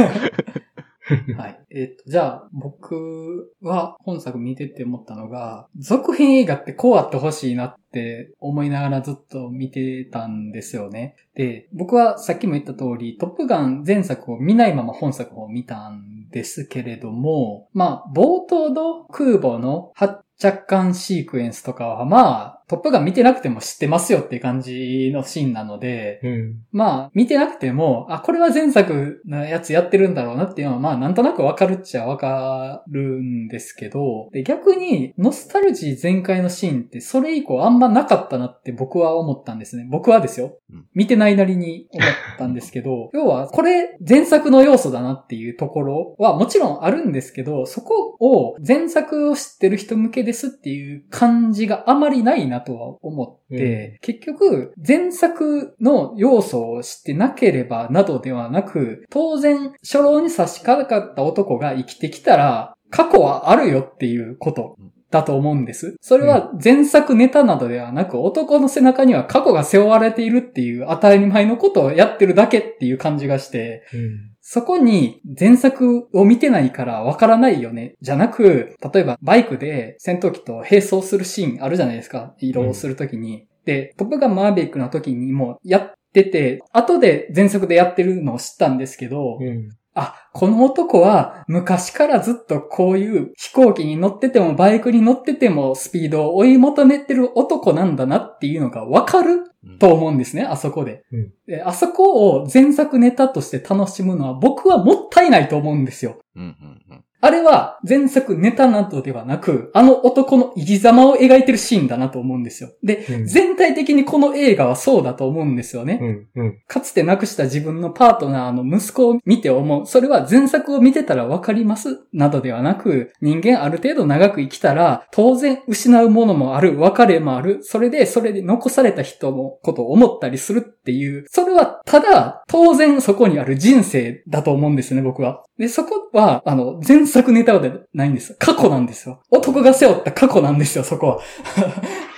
はい。えっ、と、じゃあ、僕は本作見てて思ったのが、続編映画ってこうあってほしいなって思いながらずっと見てたんですよね。で、僕はさっきも言った通り、トップガン前作を見ないまま本作を見たんですけれども、まあ、冒頭の空母の発着艦シークエンスとかは、まあ、トップガン見てなくても知ってますよっていう感じのシーンなので、うん。まあ、見てなくても、あ、これは前作のやつやってるんだろうなっていうのは、まあ、なんとなくわかるっちゃわかるんですけど、で、逆に、ノスタルジー全開のシーンって、それ以降あんまなかったなって僕は思ったんですね。僕はですようん。見てないなりに思ったんですけど、要は、これ、前作の要素だなっていうところはもちろんあるんですけど、そこを前作を知ってる人向けですっていう感じがあまりないなとは思って、結局、前作の要素を知ってなければなどではなく、当然、初老に差し掛かった男が生きてきたら、過去はあるよっていうことだと思うんです。それは前作ネタなどではなく、男の背中には過去が背負われているっていう当たり前のことをやってるだけっていう感じがして、うん。そこに前作を見てないからわからないよね。じゃなく、例えばバイクで戦闘機と並走するシーンあるじゃないですか。移動するときに。で、トップガンマーベックの時にもやってて、後で前作でやってるのを知ったんですけど、うん。あ、この男は昔からずっとこういう飛行機に乗っててもバイクに乗っててもスピードを追い求めてる男なんだなっていうのがわかるうんと思うんですね、あそこで。うんであそこを前作ネタとして楽しむのは僕はもったいないと思うんですよ。うんうんうんあれは前作ネタなどではなく、あの男の生き様を描いてるシーンだなと思うんですよ。で、うん全体的にこの映画はそうだと思うんですよね。うん。うん。かつて亡くした自分のパートナーの息子を見て思う。それは前作を見てたらわかりますなどではなく、人間ある程度長く生きたら、当然失うものもある、別れもある。それで、それで残された人のことを思ったりするっていう。それは、ただ、当然そこにある人生だと思うんですね、僕は。で、そこは、あの、前作ネタではないんです。過去なんですよ。男が背負った過去なんですよ、そこは。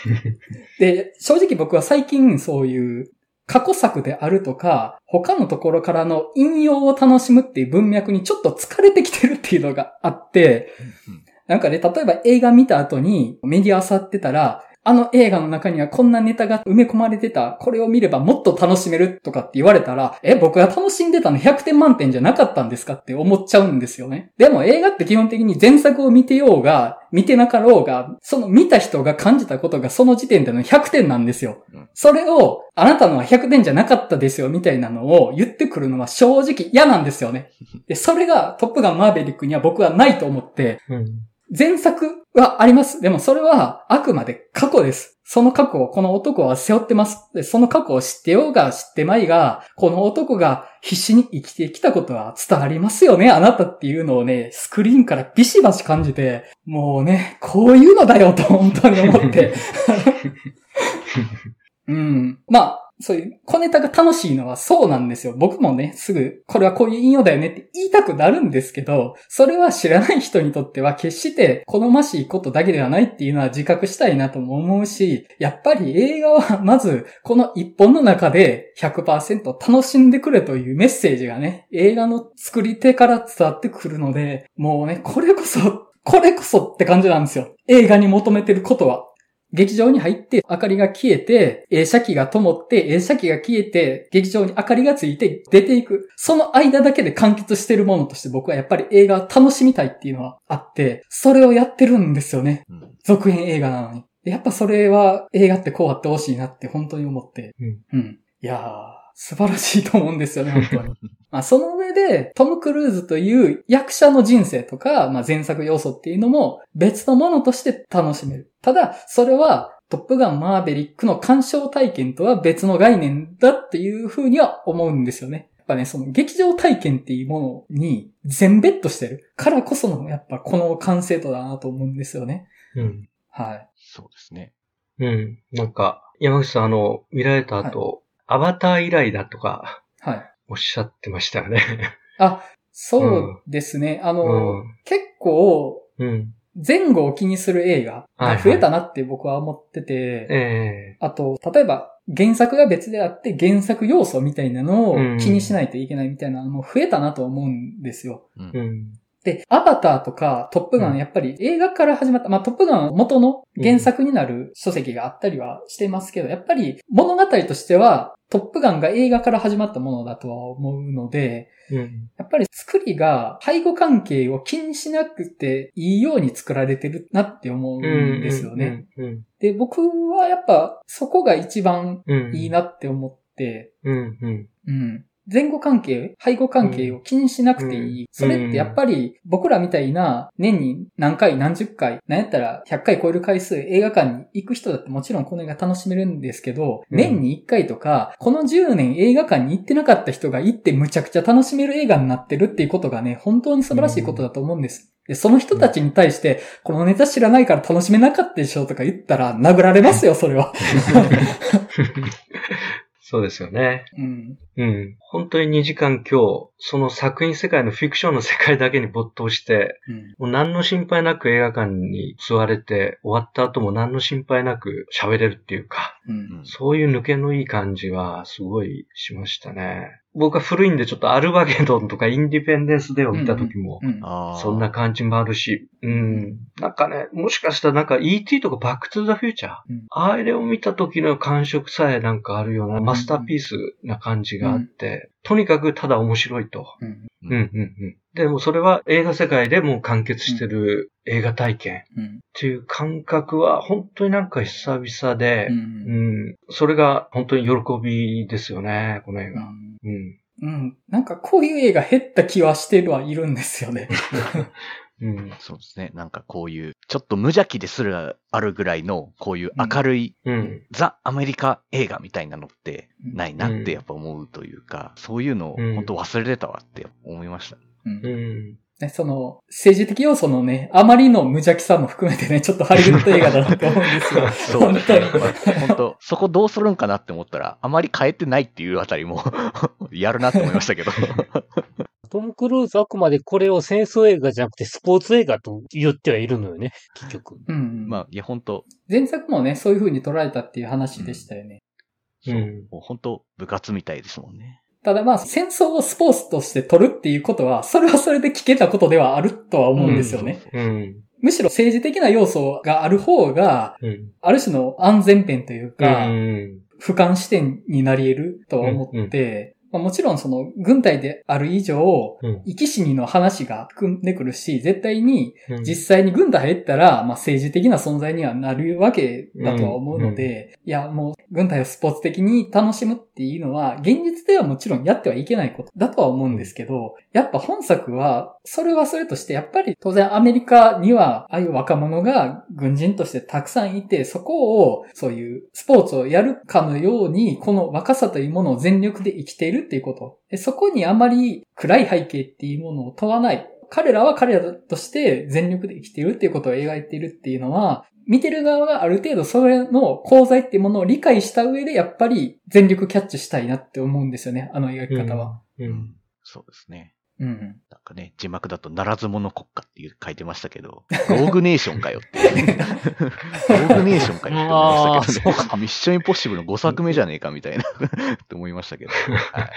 で、正直僕は最近そういう過去作であるとか、他のところからの引用を楽しむっていう文脈にちょっと疲れてきてるっていうのがあって、なんかね、例えば映画見た後にメディア漁ってたら、あの映画の中にはこんなネタが埋め込まれてた。これを見ればもっと楽しめるとかって言われたら、え、僕が楽しんでたの100点満点じゃなかったんですかって思っちゃうんですよね。でも映画って基本的に前作を見てようが、見てなかろうが、その見た人が感じたことがその時点での100点なんですようん。それを、あなたのは100点じゃなかったですよみたいなのを言ってくるのは正直嫌なんですよね。で、それがトップガンマーベリックには僕はないと思って、うん。前作はあります。でもそれはあくまで過去です。その過去をこの男は背負ってます。で、その過去を知ってようが知ってまいが、この男が必死に生きてきたことは伝わりますよね、あなたっていうのをね、スクリーンからビシバシ感じて、もうね、こういうのだよと本当に思って。うん。まあ、そういう小ネタが楽しいのはそうなんですよ。僕もね、すぐ、これはこういう引用だよねって言いたくなるんですけど、それは知らない人にとっては決して好ましいことだけではないっていうのは自覚したいなとも思うし、やっぱり映画はまず、この一本の中で100%楽しんでくれというメッセージがね、映画の作り手から伝わってくるので、もうね、これこそ、これこそって感じなんですよ。映画に求めてることは。劇場に入って明かりが消えて、映写機が灯って、映写機が消えて、劇場に明かりがついて出ていく。その間だけで完結してるものとして僕はやっぱり映画を楽しみたいっていうのはあって、それをやってるんですよね。うん続編映画なのに。でやっぱそれは映画ってこうあってほしいなって本当に思って。うんうん。いやー、素晴らしいと思うんですよね、本当に。まあ、その上で、トム・クルーズという役者の人生とか、まあ、前作要素っていうのも別のものとして楽しめる。ただ、それは、トップガン・マーベリックの鑑賞体験とは別の概念だっていうふうには思うんですよね。やっぱね、その劇場体験っていうものに全ベットしてるからこその、やっぱこの完成度だなと思うんですよね。うん。はい。そうですね。うん。なんか、山口さん、あの、見られた後、アバター以来だとか、はい。おっしゃってましたよね。あ、そうですね。あの、うん結構、うん。前後を気にする映画はいはいが増えたなって僕は思ってて、えあと、例えば原作が別であって原作要素みたいなのをうん気にしないといけないみたいなのも増えたなと思うんですよ。うん。で、アバターとかトップガン、うんやっぱり映画から始まった、まあトップガンは元の原作になる書籍があったりはしてますけど、やっぱり物語としてはトップガンが映画から始まったものだとは思うので、うん。やっぱり作りが背後関係を気にしなくていいように作られてるなって思うんですよね。うん。で、僕はやっぱそこが一番うん。いいなって思って、うん。うん。うん。前後関係、背後関係を気にしなくていい。うんそれってやっぱり僕らみたいな年に何回何十回、なんやったら100回超える回数映画館に行く人だってもちろんこの映画楽しめるんですけど、うん年に1回とか、この10年映画館に行ってなかった人が行ってむちゃくちゃ楽しめる映画になってるっていうことがね、本当に素晴らしいことだと思うんです。で、その人たちに対して、このネタ知らないから楽しめなかったでしょとか言ったら殴られますよ、それは。そうですよね。うん。うん。本当に2時間今日、その作品世界のフィクションの世界だけに没頭して、うん。もう何の心配なく映画館に座れて、終わった後も何の心配なく喋れるっていうか、うん。そういう抜けのいい感じはすごいしましたね。僕は古いんでちょっとアルバゲドンとかインディペンデンスデーを見た時も、そんな感じもあるし、うん。なんかね、もしかしたらなんか ET とかバックトゥザフューチャー、うんあれを見た時の感触さえなんかあるようなマスターピースな感じがあって、とにかくただ面白いと。うん。うんうん。でもそれは映画世界でもう完結してる映画体験うん。っていう感覚は本当になんか久々でう、んうん、それが本当に喜びですよね、この映画。うん。うん。なんかこういう映画減った気はしてるはいるんですよね。うん。そうですね。なんかこういう、ちょっと無邪気ですらあるぐらいの、こういう明るい、うん。ザ・アメリカ映画みたいなのってないなっうんてやっぱ思うというか、そういうのをうん本当忘れてたわって思いました。うんうん。ね、その、政治的要素のね、あまりの無邪気さも含めてね、ちょっとハリウッド映画だなって思うんですよ。そうで本当そこどうするんかなって思ったら、あまり変えてないっていうあたりも、やるなって思いましたけど。トム・クルーズあくまでこれを戦争映画じゃなくてスポーツ映画と言ってはいるのよね、結局。うん。まあ、いや本当前作もね、そういう風に捉えたっていう話でしたよね。そう、うんもう本当部活みたいですもんね。ただまあ、戦争をスポーツとして取るっていうことは、それはそれで危険なことではあるとは思うんですよね。うん。むしろ政治的な要素がある方が、うん。ある種の安全点というか、うん。俯瞰視点になり得るとは思って、まあもちろんその軍隊である以上、うん。生き死にの話が含んでくるし、絶対にうん。実際に軍隊入ったら、まあ政治的な存在にはなるわけだとは思うので、いやもう軍隊をスポーツ的に楽しむっていうのは、現実ではもちろんやってはいけないことだとは思うんですけど、やっぱ本作は、それはそれとして、やっぱり当然アメリカには、ああいう若者が軍人としてたくさんいて、そこを、そういうスポーツをやるかのように、この若さというものを全力で生きているっていうこと。でそこにあまり暗い背景っていうものを問わない。彼らは彼らとして全力で生きているっていうことを描いているっていうのは、見てる側がある程度それの功罪っていうものを理解した上で、やっぱり全力キャッチしたいなって思うんですよね、あの描き方は。う。うんん。そうですね。うん。なんかね、字幕だと、ならず者国家っていう書いてましたけど、ローグネーションかよっていう。ローグネーションかよって思いましたけど、ね、ミッションインポッシブルの5作目じゃねえかみたいな って思いましたけど。は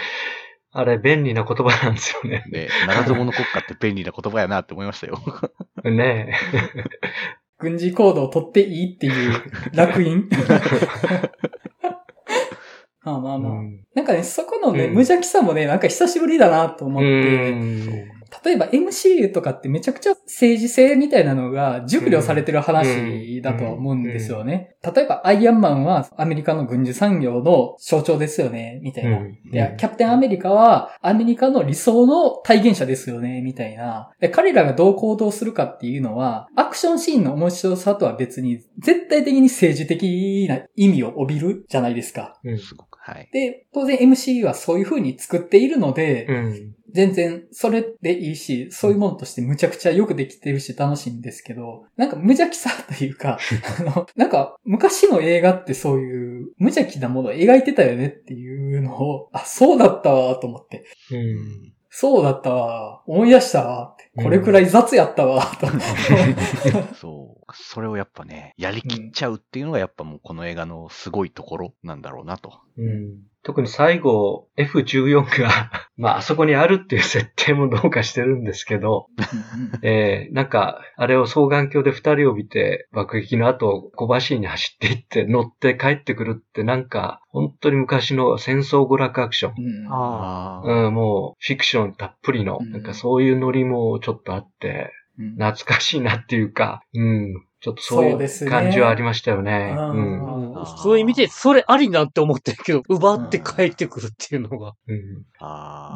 あれ、便利な言葉なんですよねい。。で、ならず者国家って便利な言葉やなって思いましたよ。ね 軍事行動を取っていいっていう楽印。まあまあえ。まあ。うんなんかね、そこのね、うん無邪気さもね、なんか久しぶりだなと思っうて、ん。例えば MCU とかってめちゃくちゃ政治性みたいなのが熟慮されてる話だとは思うんですよね。例えばアイアンマンはアメリカの軍事産業の象徴ですよね、みたいな。キャプテンアメリカはアメリカの理想の体現者ですよね、みたいな。で彼らがどう行動するかっていうのは、アクションシーンの面白さとは別に、絶対的に政治的な意味を帯びるじゃないですか。うん。はい。で、当然 MCU はそういう風に作っているので、うん。全然それでいいし、そういうものとしてむちゃくちゃよくできてるし楽しいんですけど、なんか無邪気さというか、あの、なんか昔の映画ってそういう無邪気なものを描いてたよねっていうのを、あ、そうだったわと思って。うん。そうだったわ。思い出したわ。これくらい雑やったわ、と。そう。それをやっぱね、やりきっちゃうっていうのがやっぱもうこの映画のすごいところなんだろうなと。うん。特に最後、F14 が、まあ、あそこにあるっていう設定もどうかしてるんですけど、えー、なんか、あれを双眼鏡で二人を見て、爆撃の後、小走りに走っていって、乗って帰ってくるって、なんか、本当に昔の戦争娯楽アクション。うんああ。あうん、もう、フィクションたっぷりの、うんなんかそういうノリもちょっとあって、うん懐かしいなっていうか、うん、ちょっとそういうそうですね感じはありましたよね。うんうん。うん普通に見て、それありなって思ってるけど、奪って帰ってくるっていうのが。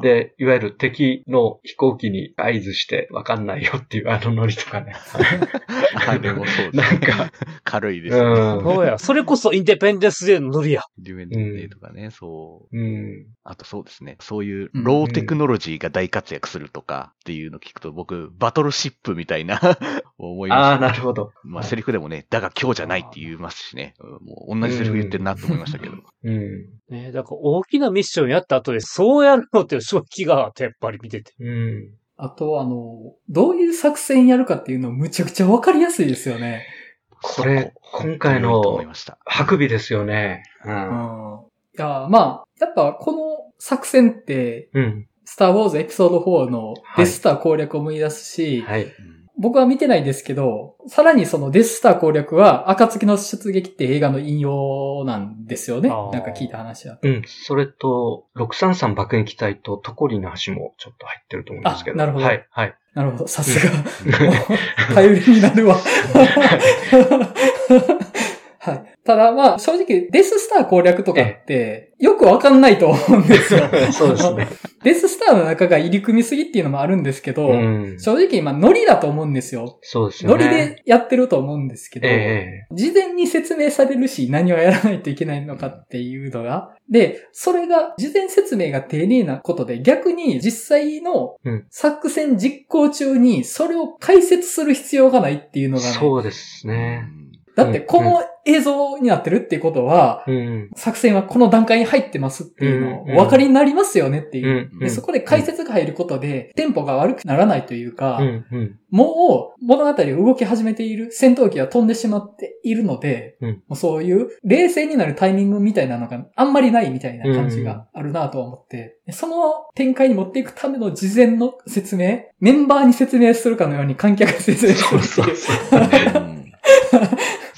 で、いわゆる敵の飛行機に合図してわかんないよっていうあのノリとかね。あれもそうですね。なんか、軽いですね。うん。そうや。それこそインデペンデンスデーのノリや。デュエンデーとかね、そう。うん。あとそうですね。そういうローテクノロジーが大活躍するとかっていうのを聞くと、僕、バトルシップみたいな 思いまああ、す、なるほど。まあ、セリフでもね、だが今日じゃないって言いますしね。うんもう同じセリフ言ってるなと思いましたけど。うん。ねだから大きなミッションやった後で、そうやるのって正気があって、やっぱり見てて。うん。あと、あの、どういう作戦やるかっていうのむちゃくちゃわかりやすいですよね。これそ今回の本当に良いと思いました。ハクビですよね。う。うんん。いや、まあ、やっぱこの作戦って、うん。スターウォーズエピソード4のデススター攻略を思い出すし、はい。うん僕は見てないですけど、さらにそのデススター攻略は、暁の出撃って映画の引用なんですよね。なんか聞いた話は。うん。それと、633爆撃隊とトコリの橋もちょっと入ってると思うんですけど。あなるほどはい。はい。なるほど、さすが。頼りになるわ。はい。ただまあ、正直、デススター攻略とかって、よくわかんないと思うんですよ。そうですね。デススターの中が入り組みすぎっていうのもあるんですけど、うん。正直今、ノリだと思うんですよ。そうですよね。ノリでやってると思うんですけど、え事前に説明されるし、何をやらないといけないのかっていうのが。で、それが、事前説明が丁寧なことで、逆に実際のうん作戦実行中に、それを解説する必要がないっていうえのがね。そうですね。だって、この映像になってるっていうことは、うん。作戦はこの段階に入ってますっていうのをうんお分かりになりますよねっていう。うん。でそこで解説が入ることで、テンポが悪くならないというか、うん。うん。もう物語を動き始めている戦闘機が飛んでしまっているので、うんもうそういう冷静になるタイミングみたいなのがあんまりないみたいな感じがあるなとは思って、でその展開に持っていくための事前の説明、メンバーに説明するかのように観客が説明するっていう。そううん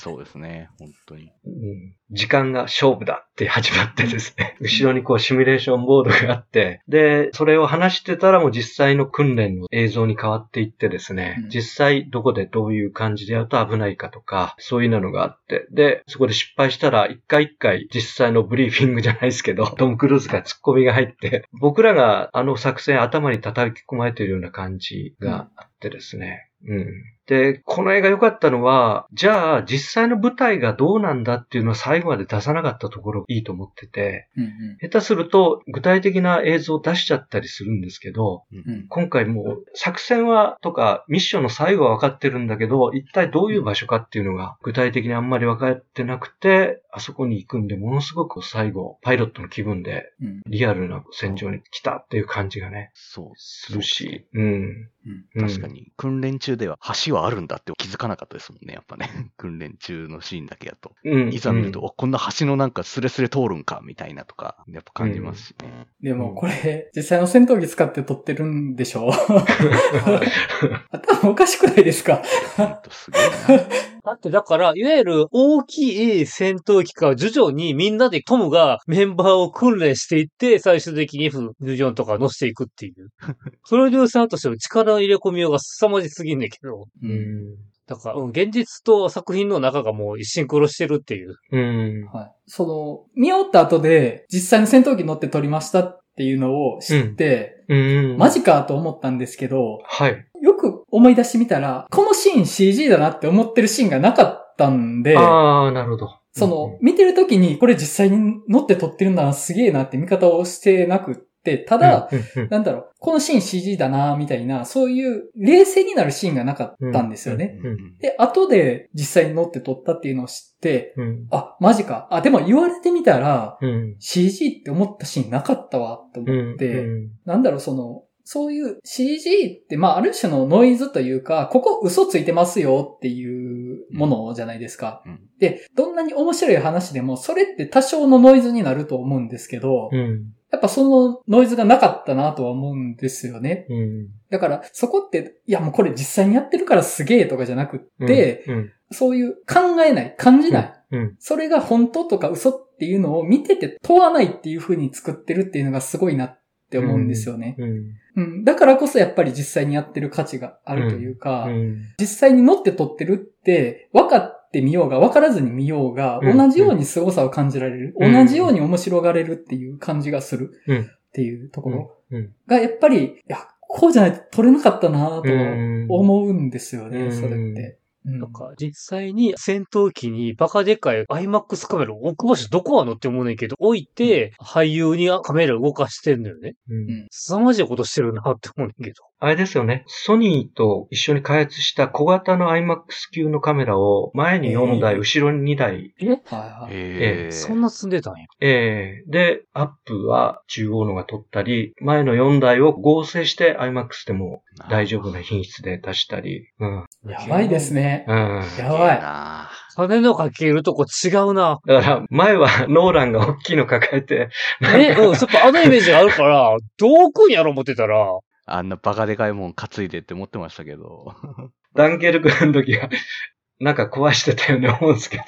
そうですね、本当に。うん。時間が勝負だって始まってですね、後ろにこうシミュレーションボードがあって、で、それを話してたらもう実際の訓練の映像に変わっていってですね、うん。実際どこでどういう感じでやると危ないかとか、そういうのがあって、で、そこで失敗したら一回一回実際のブリーフィングじゃないですけど、トム・クルーズが突っ込みが入って、僕らがあの作戦頭に叩き込まれているような感じがあってですね、うん。で、この映画良かったのは、じゃあ実際の舞台がどうなんだっていうのは最後まで出さなかったところがいいと思ってて、うんうん。下手すると具体的な映像を出しちゃったりするんですけど、うん今回もう作戦はとかミッションの最後は分かってるんだけど、一体どういう場所かっていうのが具体的にあんまり分かってなくて、あそこに行くんで、ものすごく最後、パイロットの気分でうん。リアルな戦場に来たっていう感じがね、そう。するし、うん。うん。確か。に、訓練中では橋はあるんだって気づかなかったですもんね、やっぱね。訓練中のシーンだけやと。うん。いざ見ると、うんおこんな橋のなんかスレスレ通るんか、みたいなとか、やっぱ感じますしね。でもこれ、実際の戦闘機使って撮ってるんでしょ 頭おかしくないですか？すごいな。だってだから、いわゆる大きい戦闘機から徐々にみんなでトムがメンバーを訓練していって、最終的に F14 とか乗せていくっていう。プロデューサーとしての力の入れ込みようが凄まじすぎんねんけど。うん。だから、うん、現実と作品の中がもう一シンクロしてるっていう。うん。はい。その、見終わった後で、実際の戦闘機乗って撮りましたっていうのを知って、うん。マジかと思ったんですけど、はい。よく思い出してみたら、このシーン CG だなって思ってるシーンがなかったんで、ああ、なるほど。その、見てる時にこれ実際に乗って撮ってるんだな、すげえなって見方をしてなくって、ただ、なんだろう、このシーン CG だな、みたいな、そういう冷静になるシーンがなかったんですよね。うんで、後で実際に乗って撮ったっていうのを知って、うん。あ、マジか。あ、でも言われてみたら、うん。CG って思ったシーンなかったわ、と思って、うんなんだろう、その、そういう CG って、まあ、ある種のノイズというか、ここ嘘ついてますよっていうものじゃないですか。うんで、どんなに面白い話でも、それって多少のノイズになると思うんですけど、うん。やっぱそのノイズがなかったなとは思うんですよね。うん。だから、そこって、いやもうこれ実際にやってるからすげえとかじゃなくって、うん。そういう考えない、感じない、うん。それが本当とか嘘っていうのを見てて問わないっていう風に作ってるっていうのがすごいなって思うんですよね。うん。うん。だからこそやっぱり実際にやってる価値があるというか、うん。実際に乗って撮ってるって分かってみようが分からずに見ようが、うん同じように凄さを感じられる、うん。同じように面白がれるっていう感じがするうん。っていうところうん。がやっぱり、いや、こうじゃないと撮れなかったなとうん。思うんですよね、うん。それって。うんなんか、実際に戦闘機にバカでかい IMAX カメラを置く場所どこはのって思うねんけど、置いて、俳優にカメラ動かしてんのよね。うん。凄まじいことしてるなって思うねんけど。あれですよね。ソニーと一緒に開発した小型の IMAX 級のカメラを前に4台、えー後ろに2台。え？はいはい。ええそんな積んでたんや。えーで、アップは中央のが撮ったり、前の4台を合成して IMAX でも大丈夫な品質で出したり。うん。やばいですね。うん。やばい。な金のかけるとこ違うな。だから、前はノーランが大きいの抱えて、え、うん、ちょっとあのイメージがあるから、どう置くんやろ思ってたら、あんなバカでかいもん担いでって思ってましたけど。ダンケルクの時は、なんか壊してたように思うんですけど、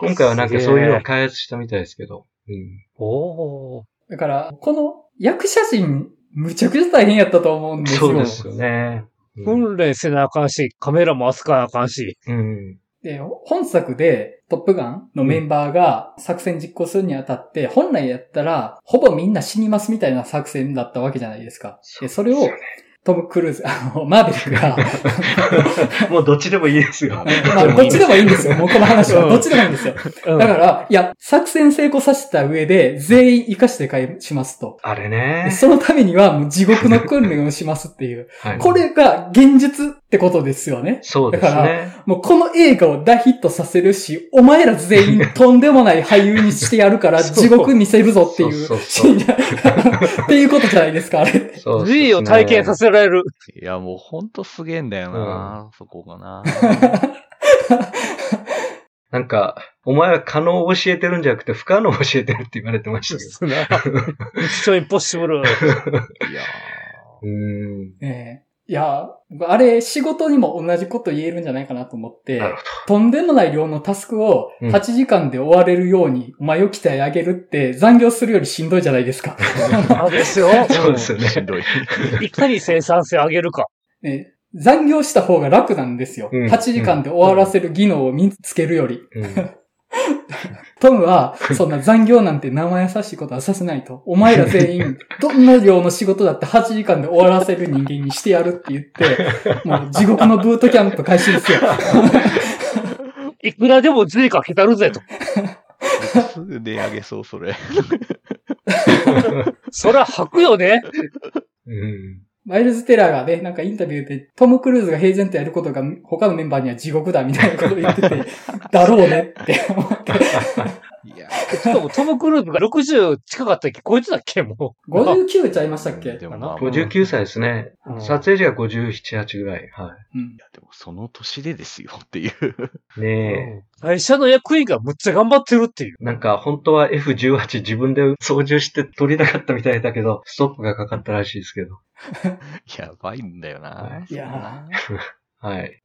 今回はなんかそういうのを開発したみたいですけど。うん。おー。だから、この役者陣、むちゃくちゃ大変やったと思うんですよ。そうですよね。うん。訓練せなあかんし、カメラも扱わなあかんし。うん。で、本作で、トップガンのメンバーが作戦実行するにあたって、本来やったら、ほぼみんな死にますみたいな作戦だったわけじゃないですか。でそれを、トム・クルーズ、あの、マーベリックが、もうどっちでもいいですよ。まあ、どっちでもいいんですよ。もうこの話は。うんどっちでもいいんですよ。うんだから、いや、作戦成功させた上で、全員生かして返しますと。あれでね。そのためには、もう地獄の訓練をしますっていう。はいこれが現実ってことですよね。そうですだからね。もうこの映画を大ヒットさせるし、お前ら全員とんでもない俳優にしてやるから 地獄見せるぞっていう。そうそうそう っていうことじゃないですか、あれ。そうですね G を体験させられる。いや、もうほんとすげえんだよな、そこがな。なんか、お前は可能を教えてるんじゃなくて不可能を教えてるって言われてましたけすな。ミッションインポッシブル。いやど。うーん。ええいや、あれ、仕事にも同じこと言えるんじゃないかなと思ってとんでもない量のタスクをうん8時間で終われるように、お前を鍛え上げるって残業するよりしんどいじゃないですか。あですよ。そうですよー、しんね。どい。いかに生産性上げるか。ね残業した方が楽なんですよ。うん8時間で終わらせる技能を見つけるより。うん トムは、そんな残業なんて生易しいことはさせないと。お前ら全員、どんな量の仕事だって8時間で終わらせる人間にしてやるって言って、もう地獄のブートキャンプ開始ですよ。いくらでも税かけたるぜと。すぐ音上げそう、それ。そら吐くよね。うん。マイルズ・テラーがね、なんかインタビューで、トム・クルーズが平然とやることが他のメンバーには地獄だみたいなことを言ってて、だろうねって思って。いやしかもトム・クルーズが60近かったっけ？超えてたっけ？もう。59ちゃいましたっけ？でもまあ、59歳ですね。うん撮影時が57、8ぐらい。はうんいやでもその年でですよっていう。い。ね会社の役員がむっちゃ頑張ってるっていう。え。なんか、本当は F18 自分で操縦して撮りたかったみたいだけど、ストップがかかったらしいですけど。やばいんだよな。いや はい。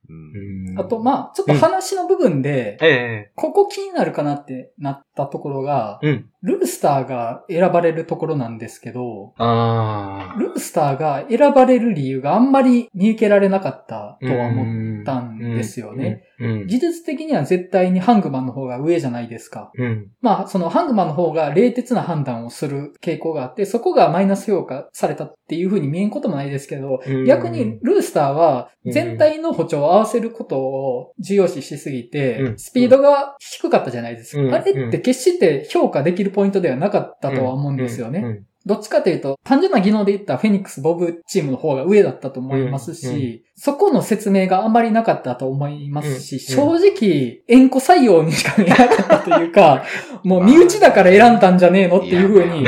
あと、まあちょっと話の部分で、ええここ気になるかなってなったところが、うん。ルースターが選ばれるところなんですけど。ルースターが選ばれる理由があんまり見受けられなかったとは思う。ったんですよね。うん。技術的には絶対にハングマンの方が上じゃないですか。うん。まあ、そのハングマンの方が冷徹な判断をする傾向があって、そこがマイナス評価されたっていう風に見えんこともないですけど、うん逆にルースターは全体の歩調を合わせることを重要視しすぎて、うんスピードが低かったじゃないですか。うんあれって決して評価できるポイントではなかったとは思うんですよね。うん。どっちかというと、単純な技能で言ったらフェニックス・ボブチームの方が上だったと思いますし、うんうんそこの説明があまりなかったと思いますし、うん正直、円弧採用にしか見えなかったというか、もう身内だから選んだんじゃねえのっていう風に。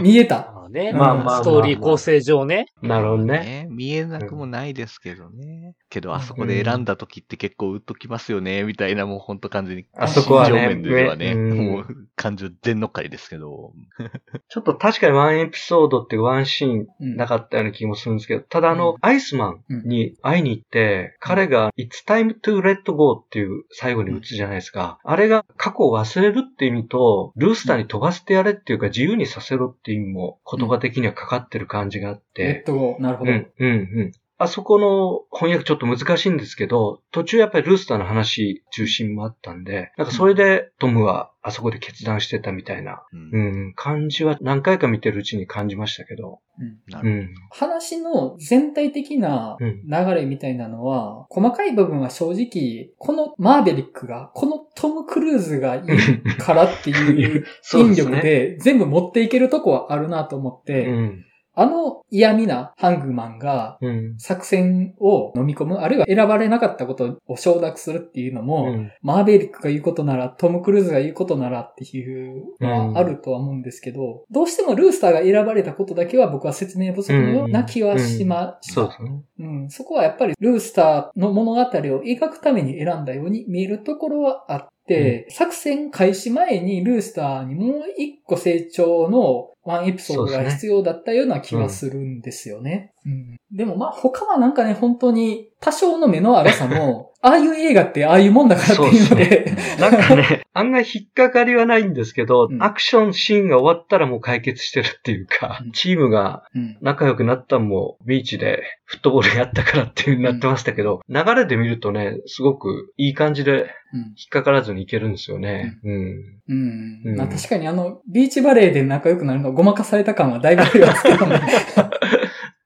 見えた。まあね。まあまあまあストーリー構成上ね。なるほどね。ね。見えなくもないですけどね。けど、あそこで選んだ時って結構うっときますよね、みたいな、もうほんと完全に。あそこはね面ではね、めうんもう感情全乗っかりですけど。ちょっと確かにワンエピソードってワンシーンうんなかったような気もするんですけど、ただあの、うんアイスマンに会いに行って、彼が It's time to let go っていう最後に打つじゃないですか。あれが過去を忘れるって意味と、ルースターに飛ばせてやれっていうか自由にさせろっていう意味も言葉的にはかかってる感じがあって、ドゴー。なるほど。うん、うん、うん。あそこの翻訳ちょっと難しいんですけど、途中やっぱりルースターの話中心もあったんで、なんかそれでトムはあそこで決断してたみたいな、うん。うん、感じは何回か見てるうちに感じましたけど、うん。うん。話の全体的なうん。流れみたいなのは、細かい部分は正直、このマーベリックが、このトム・クルーズがいいからっていう引力で全部持っていけるとこはあるなと思って、うん。あの嫌味なハングマンがうん。作戦を飲み込む、あるいは選ばれなかったことを承諾するっていうのも、うんマーベリックが言うことなら、トム・クルーズが言うことならっていうのはあるとは思うんですけど、どうしてもルースターが選ばれたことだけは僕は説明不足のような気はしました。そうですね。うん、そこはやっぱりルースターの物語を描くために選んだように見えるところはあって、作戦開始前にルースターにもう一個成長のワンエピソードが必要だったような気がするんですよね。うん、でもまあ他はなんかね、本当に多少の目の粗さも、ああいう映画ってああいうもんだからっていうので、なんかね、案外引っかかりはないんですけど、うん。アクションシーンが終わったらもう解決してるっていうか、うん。チームがうん。仲良くなったのもビーチでフットボールやったからっていうなってましたけど、流れで見るとね、すごくいい感じでうん。引っかからずにいけるんですよね。うん。うんうんまあ確かにあの、ビーチバレーで仲良くなるのごまかされた感はだいぶありますけどね。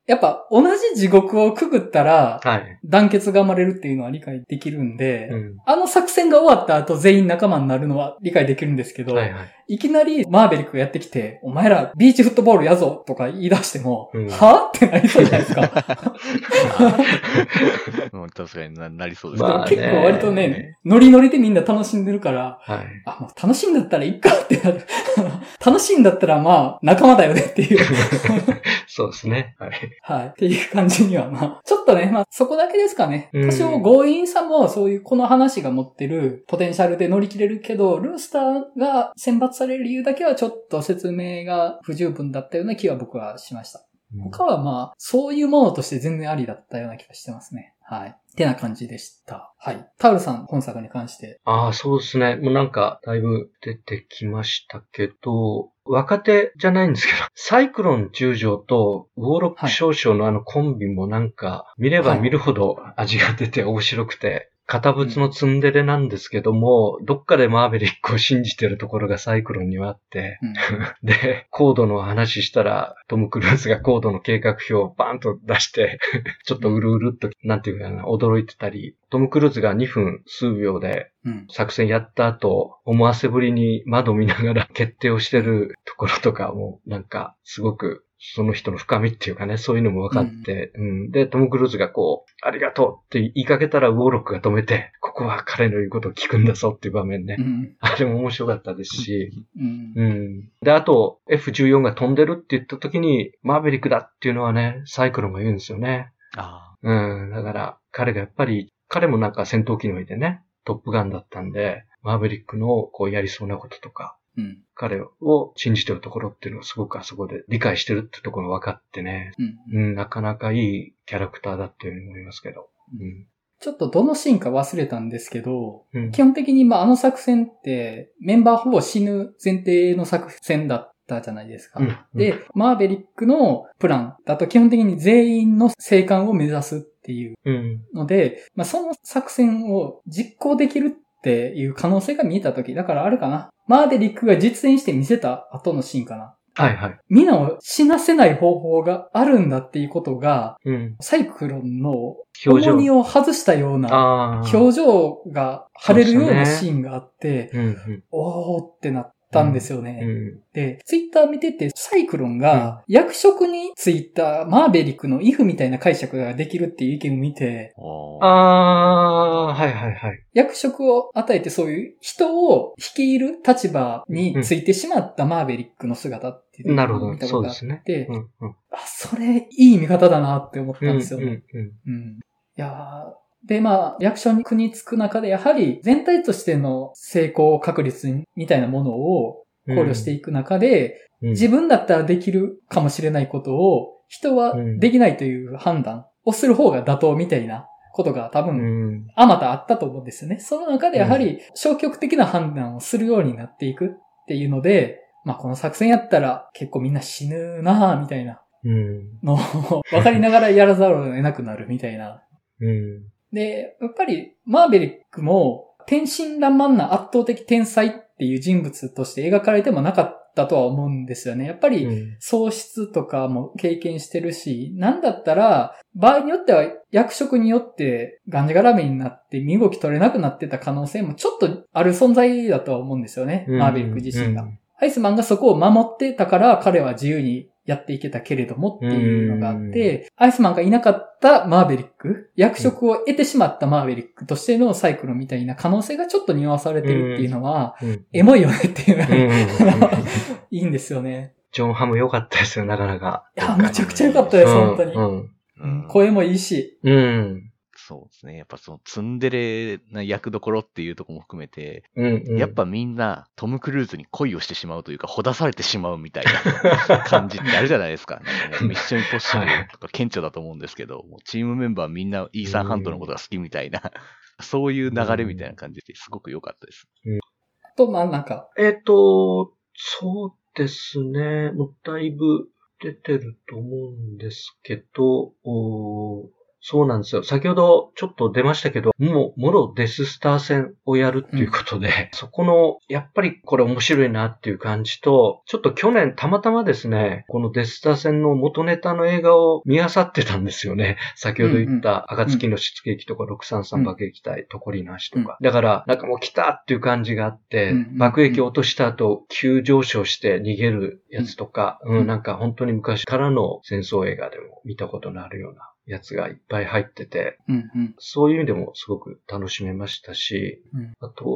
やっぱ同じ地獄をくぐったら、はい。団結が生まれるっていうのは理解できるんで、うん。あの作戦が終わった後全員仲間になるのは 理解できるんですけど、はいはい。いきなりマーベリックがやってきて、お前らビーチフットボールやぞとか言い出しても、うんはってなりそうじゃないですか。うん確かにななりそうですまあね結構割とね、ノリノリでみんな楽しんでるから、はい。あ、もう楽しいんだったらいっかってなる。楽しいんだったらまあ仲間だよねっていう。そうですね。はい。はい。っていう感じにはまあ、ちょっとね、まあそこだけですかね。うん多少強引さもそういうこの話が持ってるポテンシャルで乗り切れるけど、ルースターが選抜される理由だけはちょっと説明が不十分だったような気は僕はしました。他はまあ、そういうものとして全然ありだったような気がしてますね。はい。ってな感じでした。はい。タウルさん、本作に関して。ああ、そうですね。もうなんか、だいぶ出てきましたけど、若手じゃないんですけど、サイクロン十条とウォーロック少々のあのコンビもなんか、見れば見るほど味が出て面白くて、堅物のツンデレなんですけども、どっかでマーベリックを信じてるところがサイクロンにはあって、うん。で、コードの話したら、トム・クルーズがコードの計画表をバーンと出して、ちょっとうるうるっと、なんていうかな、驚いてたり、トム・クルーズが2分数秒でうん。作戦やった後、思わせぶりに窓見ながら決定をしてるところとかも、なんか、すごく、その人の深みっていうかね、そういうのも分かって、うん、で、トム・クルーズがこう、ありがとうって言いかけたら、ウォーロックが止めて、ここは彼の言うことを聞くんだぞっていう場面ね。うん。あれも面白かったですし、うん。うん。で、あと、F14 が飛んでるって言った時に、マーベリックだっていうのはね、サイクロンが言うんですよね。あうん。だから、彼がやっぱり、彼もなんか戦闘機乗りでね、トップガンだったんで、マーベリックのこうやりそうなこととか、うん。彼を信じてるところっていうのをすごくあそこで理解してるってところが分かってね、うん。うん、なかなかいいキャラクターだっていうふうに思いますけど。うん。ちょっとどのシーンか忘れたんですけど、うん基本的にまああの作戦ってメンバーほぼ死ぬ前提の作戦だったじゃないですか。うんで、マーベリックのプランだと基本的に全員の生還を目指すっていううん。ので、まあその作戦を実行できるっていう可能性が見えたとき、だからあるかな。マーベリックが実演して見せた後のシーンかな。はいはい。みんなを死なせない方法があるんだっていうことが、うん。サイクロンの重荷を外したような。表情が晴れるようなシーンがあって、うんうん。おーってなったんですよね。うん。で、ツイッター見てて、サイクロンが役職についたマーベリックのイフみたいな解釈ができるっていう意見を見て、あ。あああ、はいはいはい。役職を与えてそういう人を率いる立場についてしまったマーベリックの姿っていうのをなるほど見たことがあっそうですて、うんうん。あ、それいい見方だなって思ったんですよね。うんうんうん。いやーで、まあ、役所に国につく中で、やはり全体としての成功確率みたいなものをうん。考慮していく中で、うん、自分だったらできるかもしれないことを、人はできないという判断をする方が妥当みたいなことが多う分、ん。あまたあったと思うんですよね。その中でやはり消極的な判断をするようになっていくっていうので、まあこの作戦やったら結構みんな死ぬなぁみたいなうん。のを 分かりながらやらざるを得なくなるみたいなうん。で、やっぱり、マーベリックも、天真爛漫な圧倒的天才っていう人物として描かれてもなかったとは思うんですよね。やっぱり、うん喪失とかも経験してるし、なんだったら、場合によっては役職によってがんじがらめになって身動き取れなくなってた可能性もちょっとある存在だとは思うんですよね。マーベリック自身が。アイスマンがそこを守ってたから彼は自由にやっていけたけれどもっていうのがあって、アイスマンがいなかったマーベリック、役職を得てしまったマーベリックとしてのサイクロンみたいな可能性がちょっと匂わされてるっていうのは、うん。エモいよねっていうのが、いいんですよね。ジョンハム良かったですよ、なかなか。いや、めちゃくちゃ良かったです、うん本当に。声もいいし。うん。そうですね。やっぱそのツンデレな役どころっていうところも含めて、うん、うん。やっぱみんなトム・クルーズに恋をしてしまうというか、ほだされてしまうみたいな 感じってあるじゃないですか。かミッション・インポッシブルとか顕著だと思うんですけど、チームメンバーみんなイーサン・ハントのことが好きみたいな、そういう流れみたいな感じですごく良かったです。あと、まあなんか、えっ、と、そうですね。もうだいぶ出てると思うんですけど、おーそうなんですよ。先ほどちょっと出ましたけど、もう、もろデススター戦をやるっていうことで、そこの、やっぱりこれ面白いなっていう感じと、ちょっと去年たまたまですね、このデススター戦の元ネタの映画を見漁ってたんですよね。先ほど言った、暁の出撃とか633爆撃隊、トコリの足とか。だから、なんかもう来たっていう感じがあって、うんうん爆撃を落とした後、急上昇して逃げるやつとか、うんうん、なんか本当に昔からの戦争映画でも見たことのあるようなやつがいっぱい入ってて、うんうん。そういう意味でもすごく楽しめましたし、うんあと、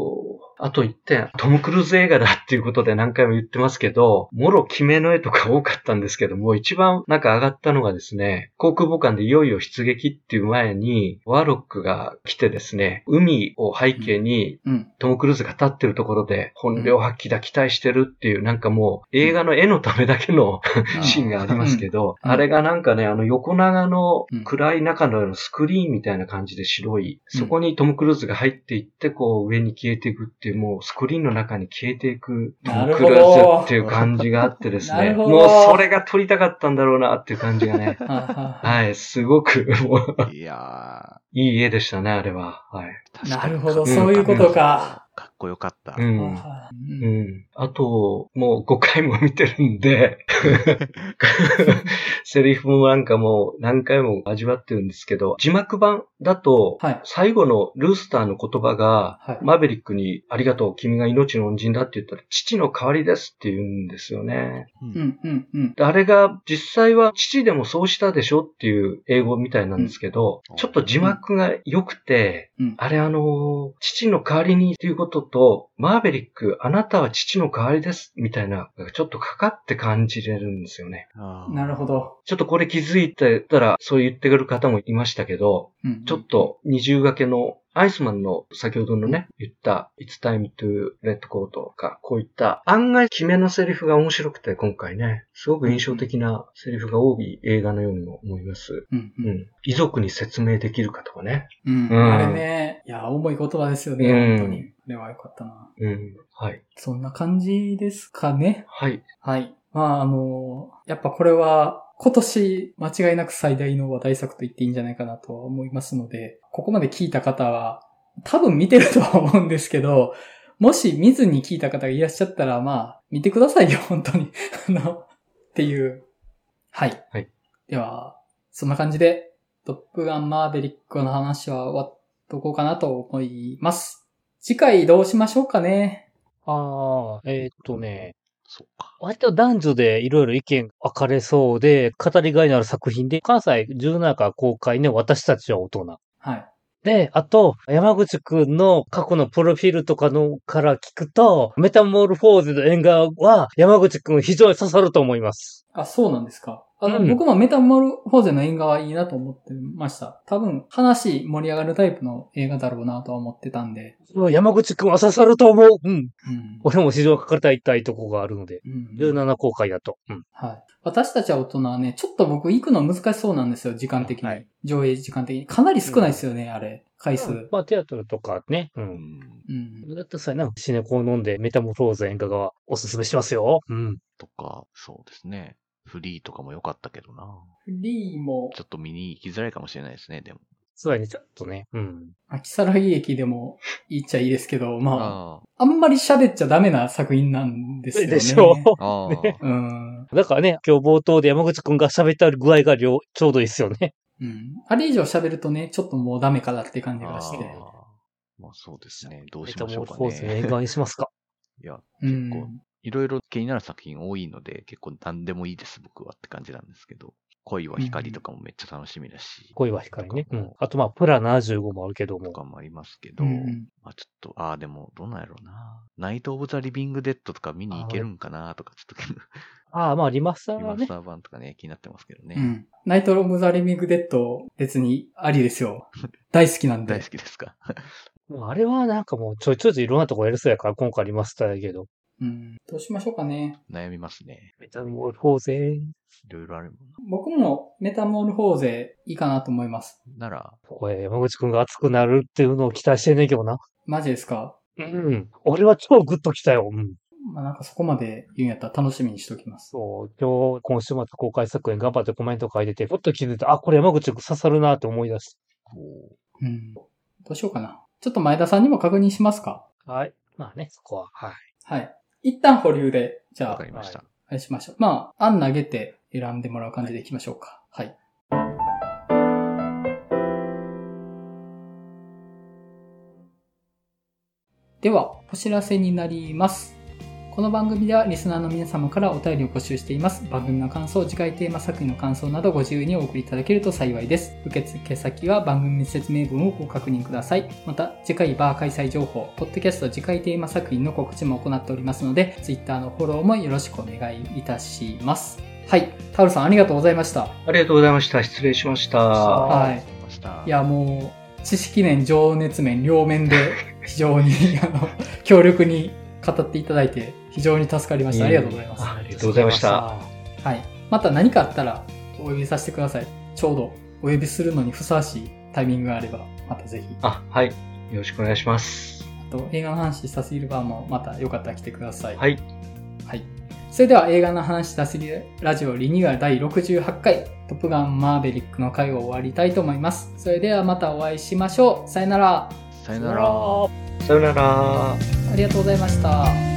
あと一点、トム・クルーズ映画だっていうことで何回も言ってますけど、もろ決めの絵とか多かったんですけども、一番なんか上がったのがですね、航空母艦でいよいよ出撃っていう前に、ワーロックが来てですね、海を背景にうん。トム・クルーズが立ってるところで、本領発揮だ、期待してるっていう、なんかもう映画の絵のためだけの シーンがありますけど、うん。あれがなんかね、あの横長のうん。暗い中のスクリーンみたいな感じで白い、そこにトム・クルーズが入っていって、こう上に消えていくっていう、もうスクリーンの中に消えていくトム・クルーズっていう感じがあってですね、なるほど。もうそれが撮りたかったんだろうなっていう感じがね、はい、すごく、もう。いやいい絵でしたね、あれは。はい。ー、なるほど、うんそういうことか。こよかった。うん。う。ん。あと、もう5回も見てるんで、セリフもなんかもう何回も味わってるんですけど、字幕版だと、はい最後のルースターの言葉が、はいマーベリックにありがとう、君が命の恩人だって言ったら、父の代わりですって言うんですよね。ううんん、うん、うん。であれが実際は父でもそうしたでしょっていう英語みたいなんですけど、うんちょっと字幕が良くて、うんあれあのー父の代わりにっていうことと、マーベリック、あなたは父の代わりですみたいな、ちょっとかかって感じれるんですよね。なるほど。ちょっとこれ気づいてたら、そう言ってくる方もいましたけど、うんちょっと二重掛けのアイスマンの先ほどのね、言った It's time to let go とか、こういった案外決めのセリフが面白くて今回ね、すごく印象的なセリフが多い映画のようにも思います。うん、う。うんん。遺族に説明できるかとかね。うん。うんあれね、いや、重い言葉ですよね、うん本当に。これはよかったな。うん。はい。そんな感じですかね。はい。はい。まあ、あの、やっぱこれは、今年間違いなく最大の話題作と言っていいんじゃないかなとは思いますので、ここまで聞いた方は、多分見てるとは思うんですけど、もし見ずに聞いた方がいらっしゃったら、まあ、見てくださいよ、本当に。あの、っていう。はい。はい。では、そんな感じで、トップガンマーベリックの話は終わっとこうかなと思います。次回どうしましょうかね。ああ、えーっとね。割と男女でいろいろ意見分かれそうで、語りがいのある作品で、関西17日公開の私たちは大人。はい。で、あと、山口くんの過去のプロフィールとかのから聞くと、メタモルフォーゼの縁側は山口くん非常に刺さると思います。あ、そうなんですか。あの、うん僕もメタモルフォーゼの映画はいいなと思ってました。多分、話盛り上がるタイプの映画だろうなとは思ってたんで。うん山口くんは刺さると思う。うん。うん。俺も市場かかりたいたいとこがあるので。うん17公開だと。うん。はい。私たちは大人はね、ちょっと僕行くの難しそうなんですよ、時間的に。はい上映時間的に。かなり少ないですよね、あれ。回数。まあ、テアトルとかね。う。うんん。うん。だってさ、なんかシネコを飲んでメタモルフォーゼ演歌側おすすめしますよ。うん。とか、そうですね。フリーとかも良かったけどな。フリーも、ちょっと見に行きづらいかもしれないですね、でも。そうやね、ちょっとね。うん。秋皿木駅でもいいっちゃいいですけど、まあ、ああんまり喋っちゃダメな作品なんですよね。でしょあ。ああ。ねうん。だからね、今日冒頭で山口くんが喋った具合が両ちょうどいいですよね。うん。あれ以上喋るとね、ちょっともうダメかなって感じがして。あーまあそうですね。どうメしましょうかタモルフォーゼの映ね。画にしますか。いや、う結ん。構、いろいろ気になる作品多いので、結構何でもいいです、僕はって感じなんですけど。恋は光とかもめっちゃ楽しみだし。恋は光ね。うん。あとまあ、プラ75もあるけども。とかもありますけど、うんまあちょっと、ああ、でも、どうなんやろうな。ナイト・オブ・ザ・リビング・デッドとか見に行けるんかなとか、ちょっと、ああ、まあ、リマスターはね。リマスター版とかね、気になってますけどね。うん。ナイト・ロム・ザ・リミング・デッド、別にありですよ。大好きなんで。大好きですか？もうあれはなんかもうちょいちょいいろんなとこやりそうやから、今回リマスターやけど。うん。どうしましょうかね。悩みますね。メタモルフォーゼいろいろあるもん僕もメタモルフォーゼいいかなと思います。な。なら、これ、山口くんが熱くなるっていうのを期待してんねんけどな。マジですか？うん。俺は超グッときたよ。うん。まあなんかそこまで言うんやったら楽しみにしときます。そう、今日、今週末公開作品頑張ってコメント書いてて、ふっと気づいて、あ、これ山口くん刺さるなって思い出しこうん。どうしようかな。ちょっと前田さんにも確認しますか？た。はい。まあね、そこは。はい。はい。一旦保留で、じゃあか、りました。あれしましょう。まあ、案投げて選んでもらう感じでいきましょうか。はい。では、お知らせになります。この番組ではリスナーの皆様からお便りを募集しています。番組の感想、次回テーマ作品の感想などご自由にお送りいただけると幸いです。受付先は番組説明文をご確認ください。また、次回バー開催情報、ポッドキャスト次回テーマ作品の告知も行っておりますので、Twitter のフォローもよろしくお願いいたします。はい。タオルさんありがとうござざいました。ありがとうございました。失礼しました。はい。いや、もう、知識面、情熱面、両面で非常に、あの、強力に語っていただいて、非常に助かりました。ありがとうございます。ありがとうございましたはい。また何かあったら、お呼びさせてください。ちょうど、お呼びするのにふさわしいタイミングがあれば、またぜひ。あ、はい。よろしくお願いします。あと、映画の話したすぎるバーも、またよかったら来てください。はい。はい。それでは映画の話したすぎるラジオリニューアル第68回トップガンマーベリックの回を終わりたいと思います。それではまたお会いしましょう。さよなら。さよなら。さよなら。ありがとうございました。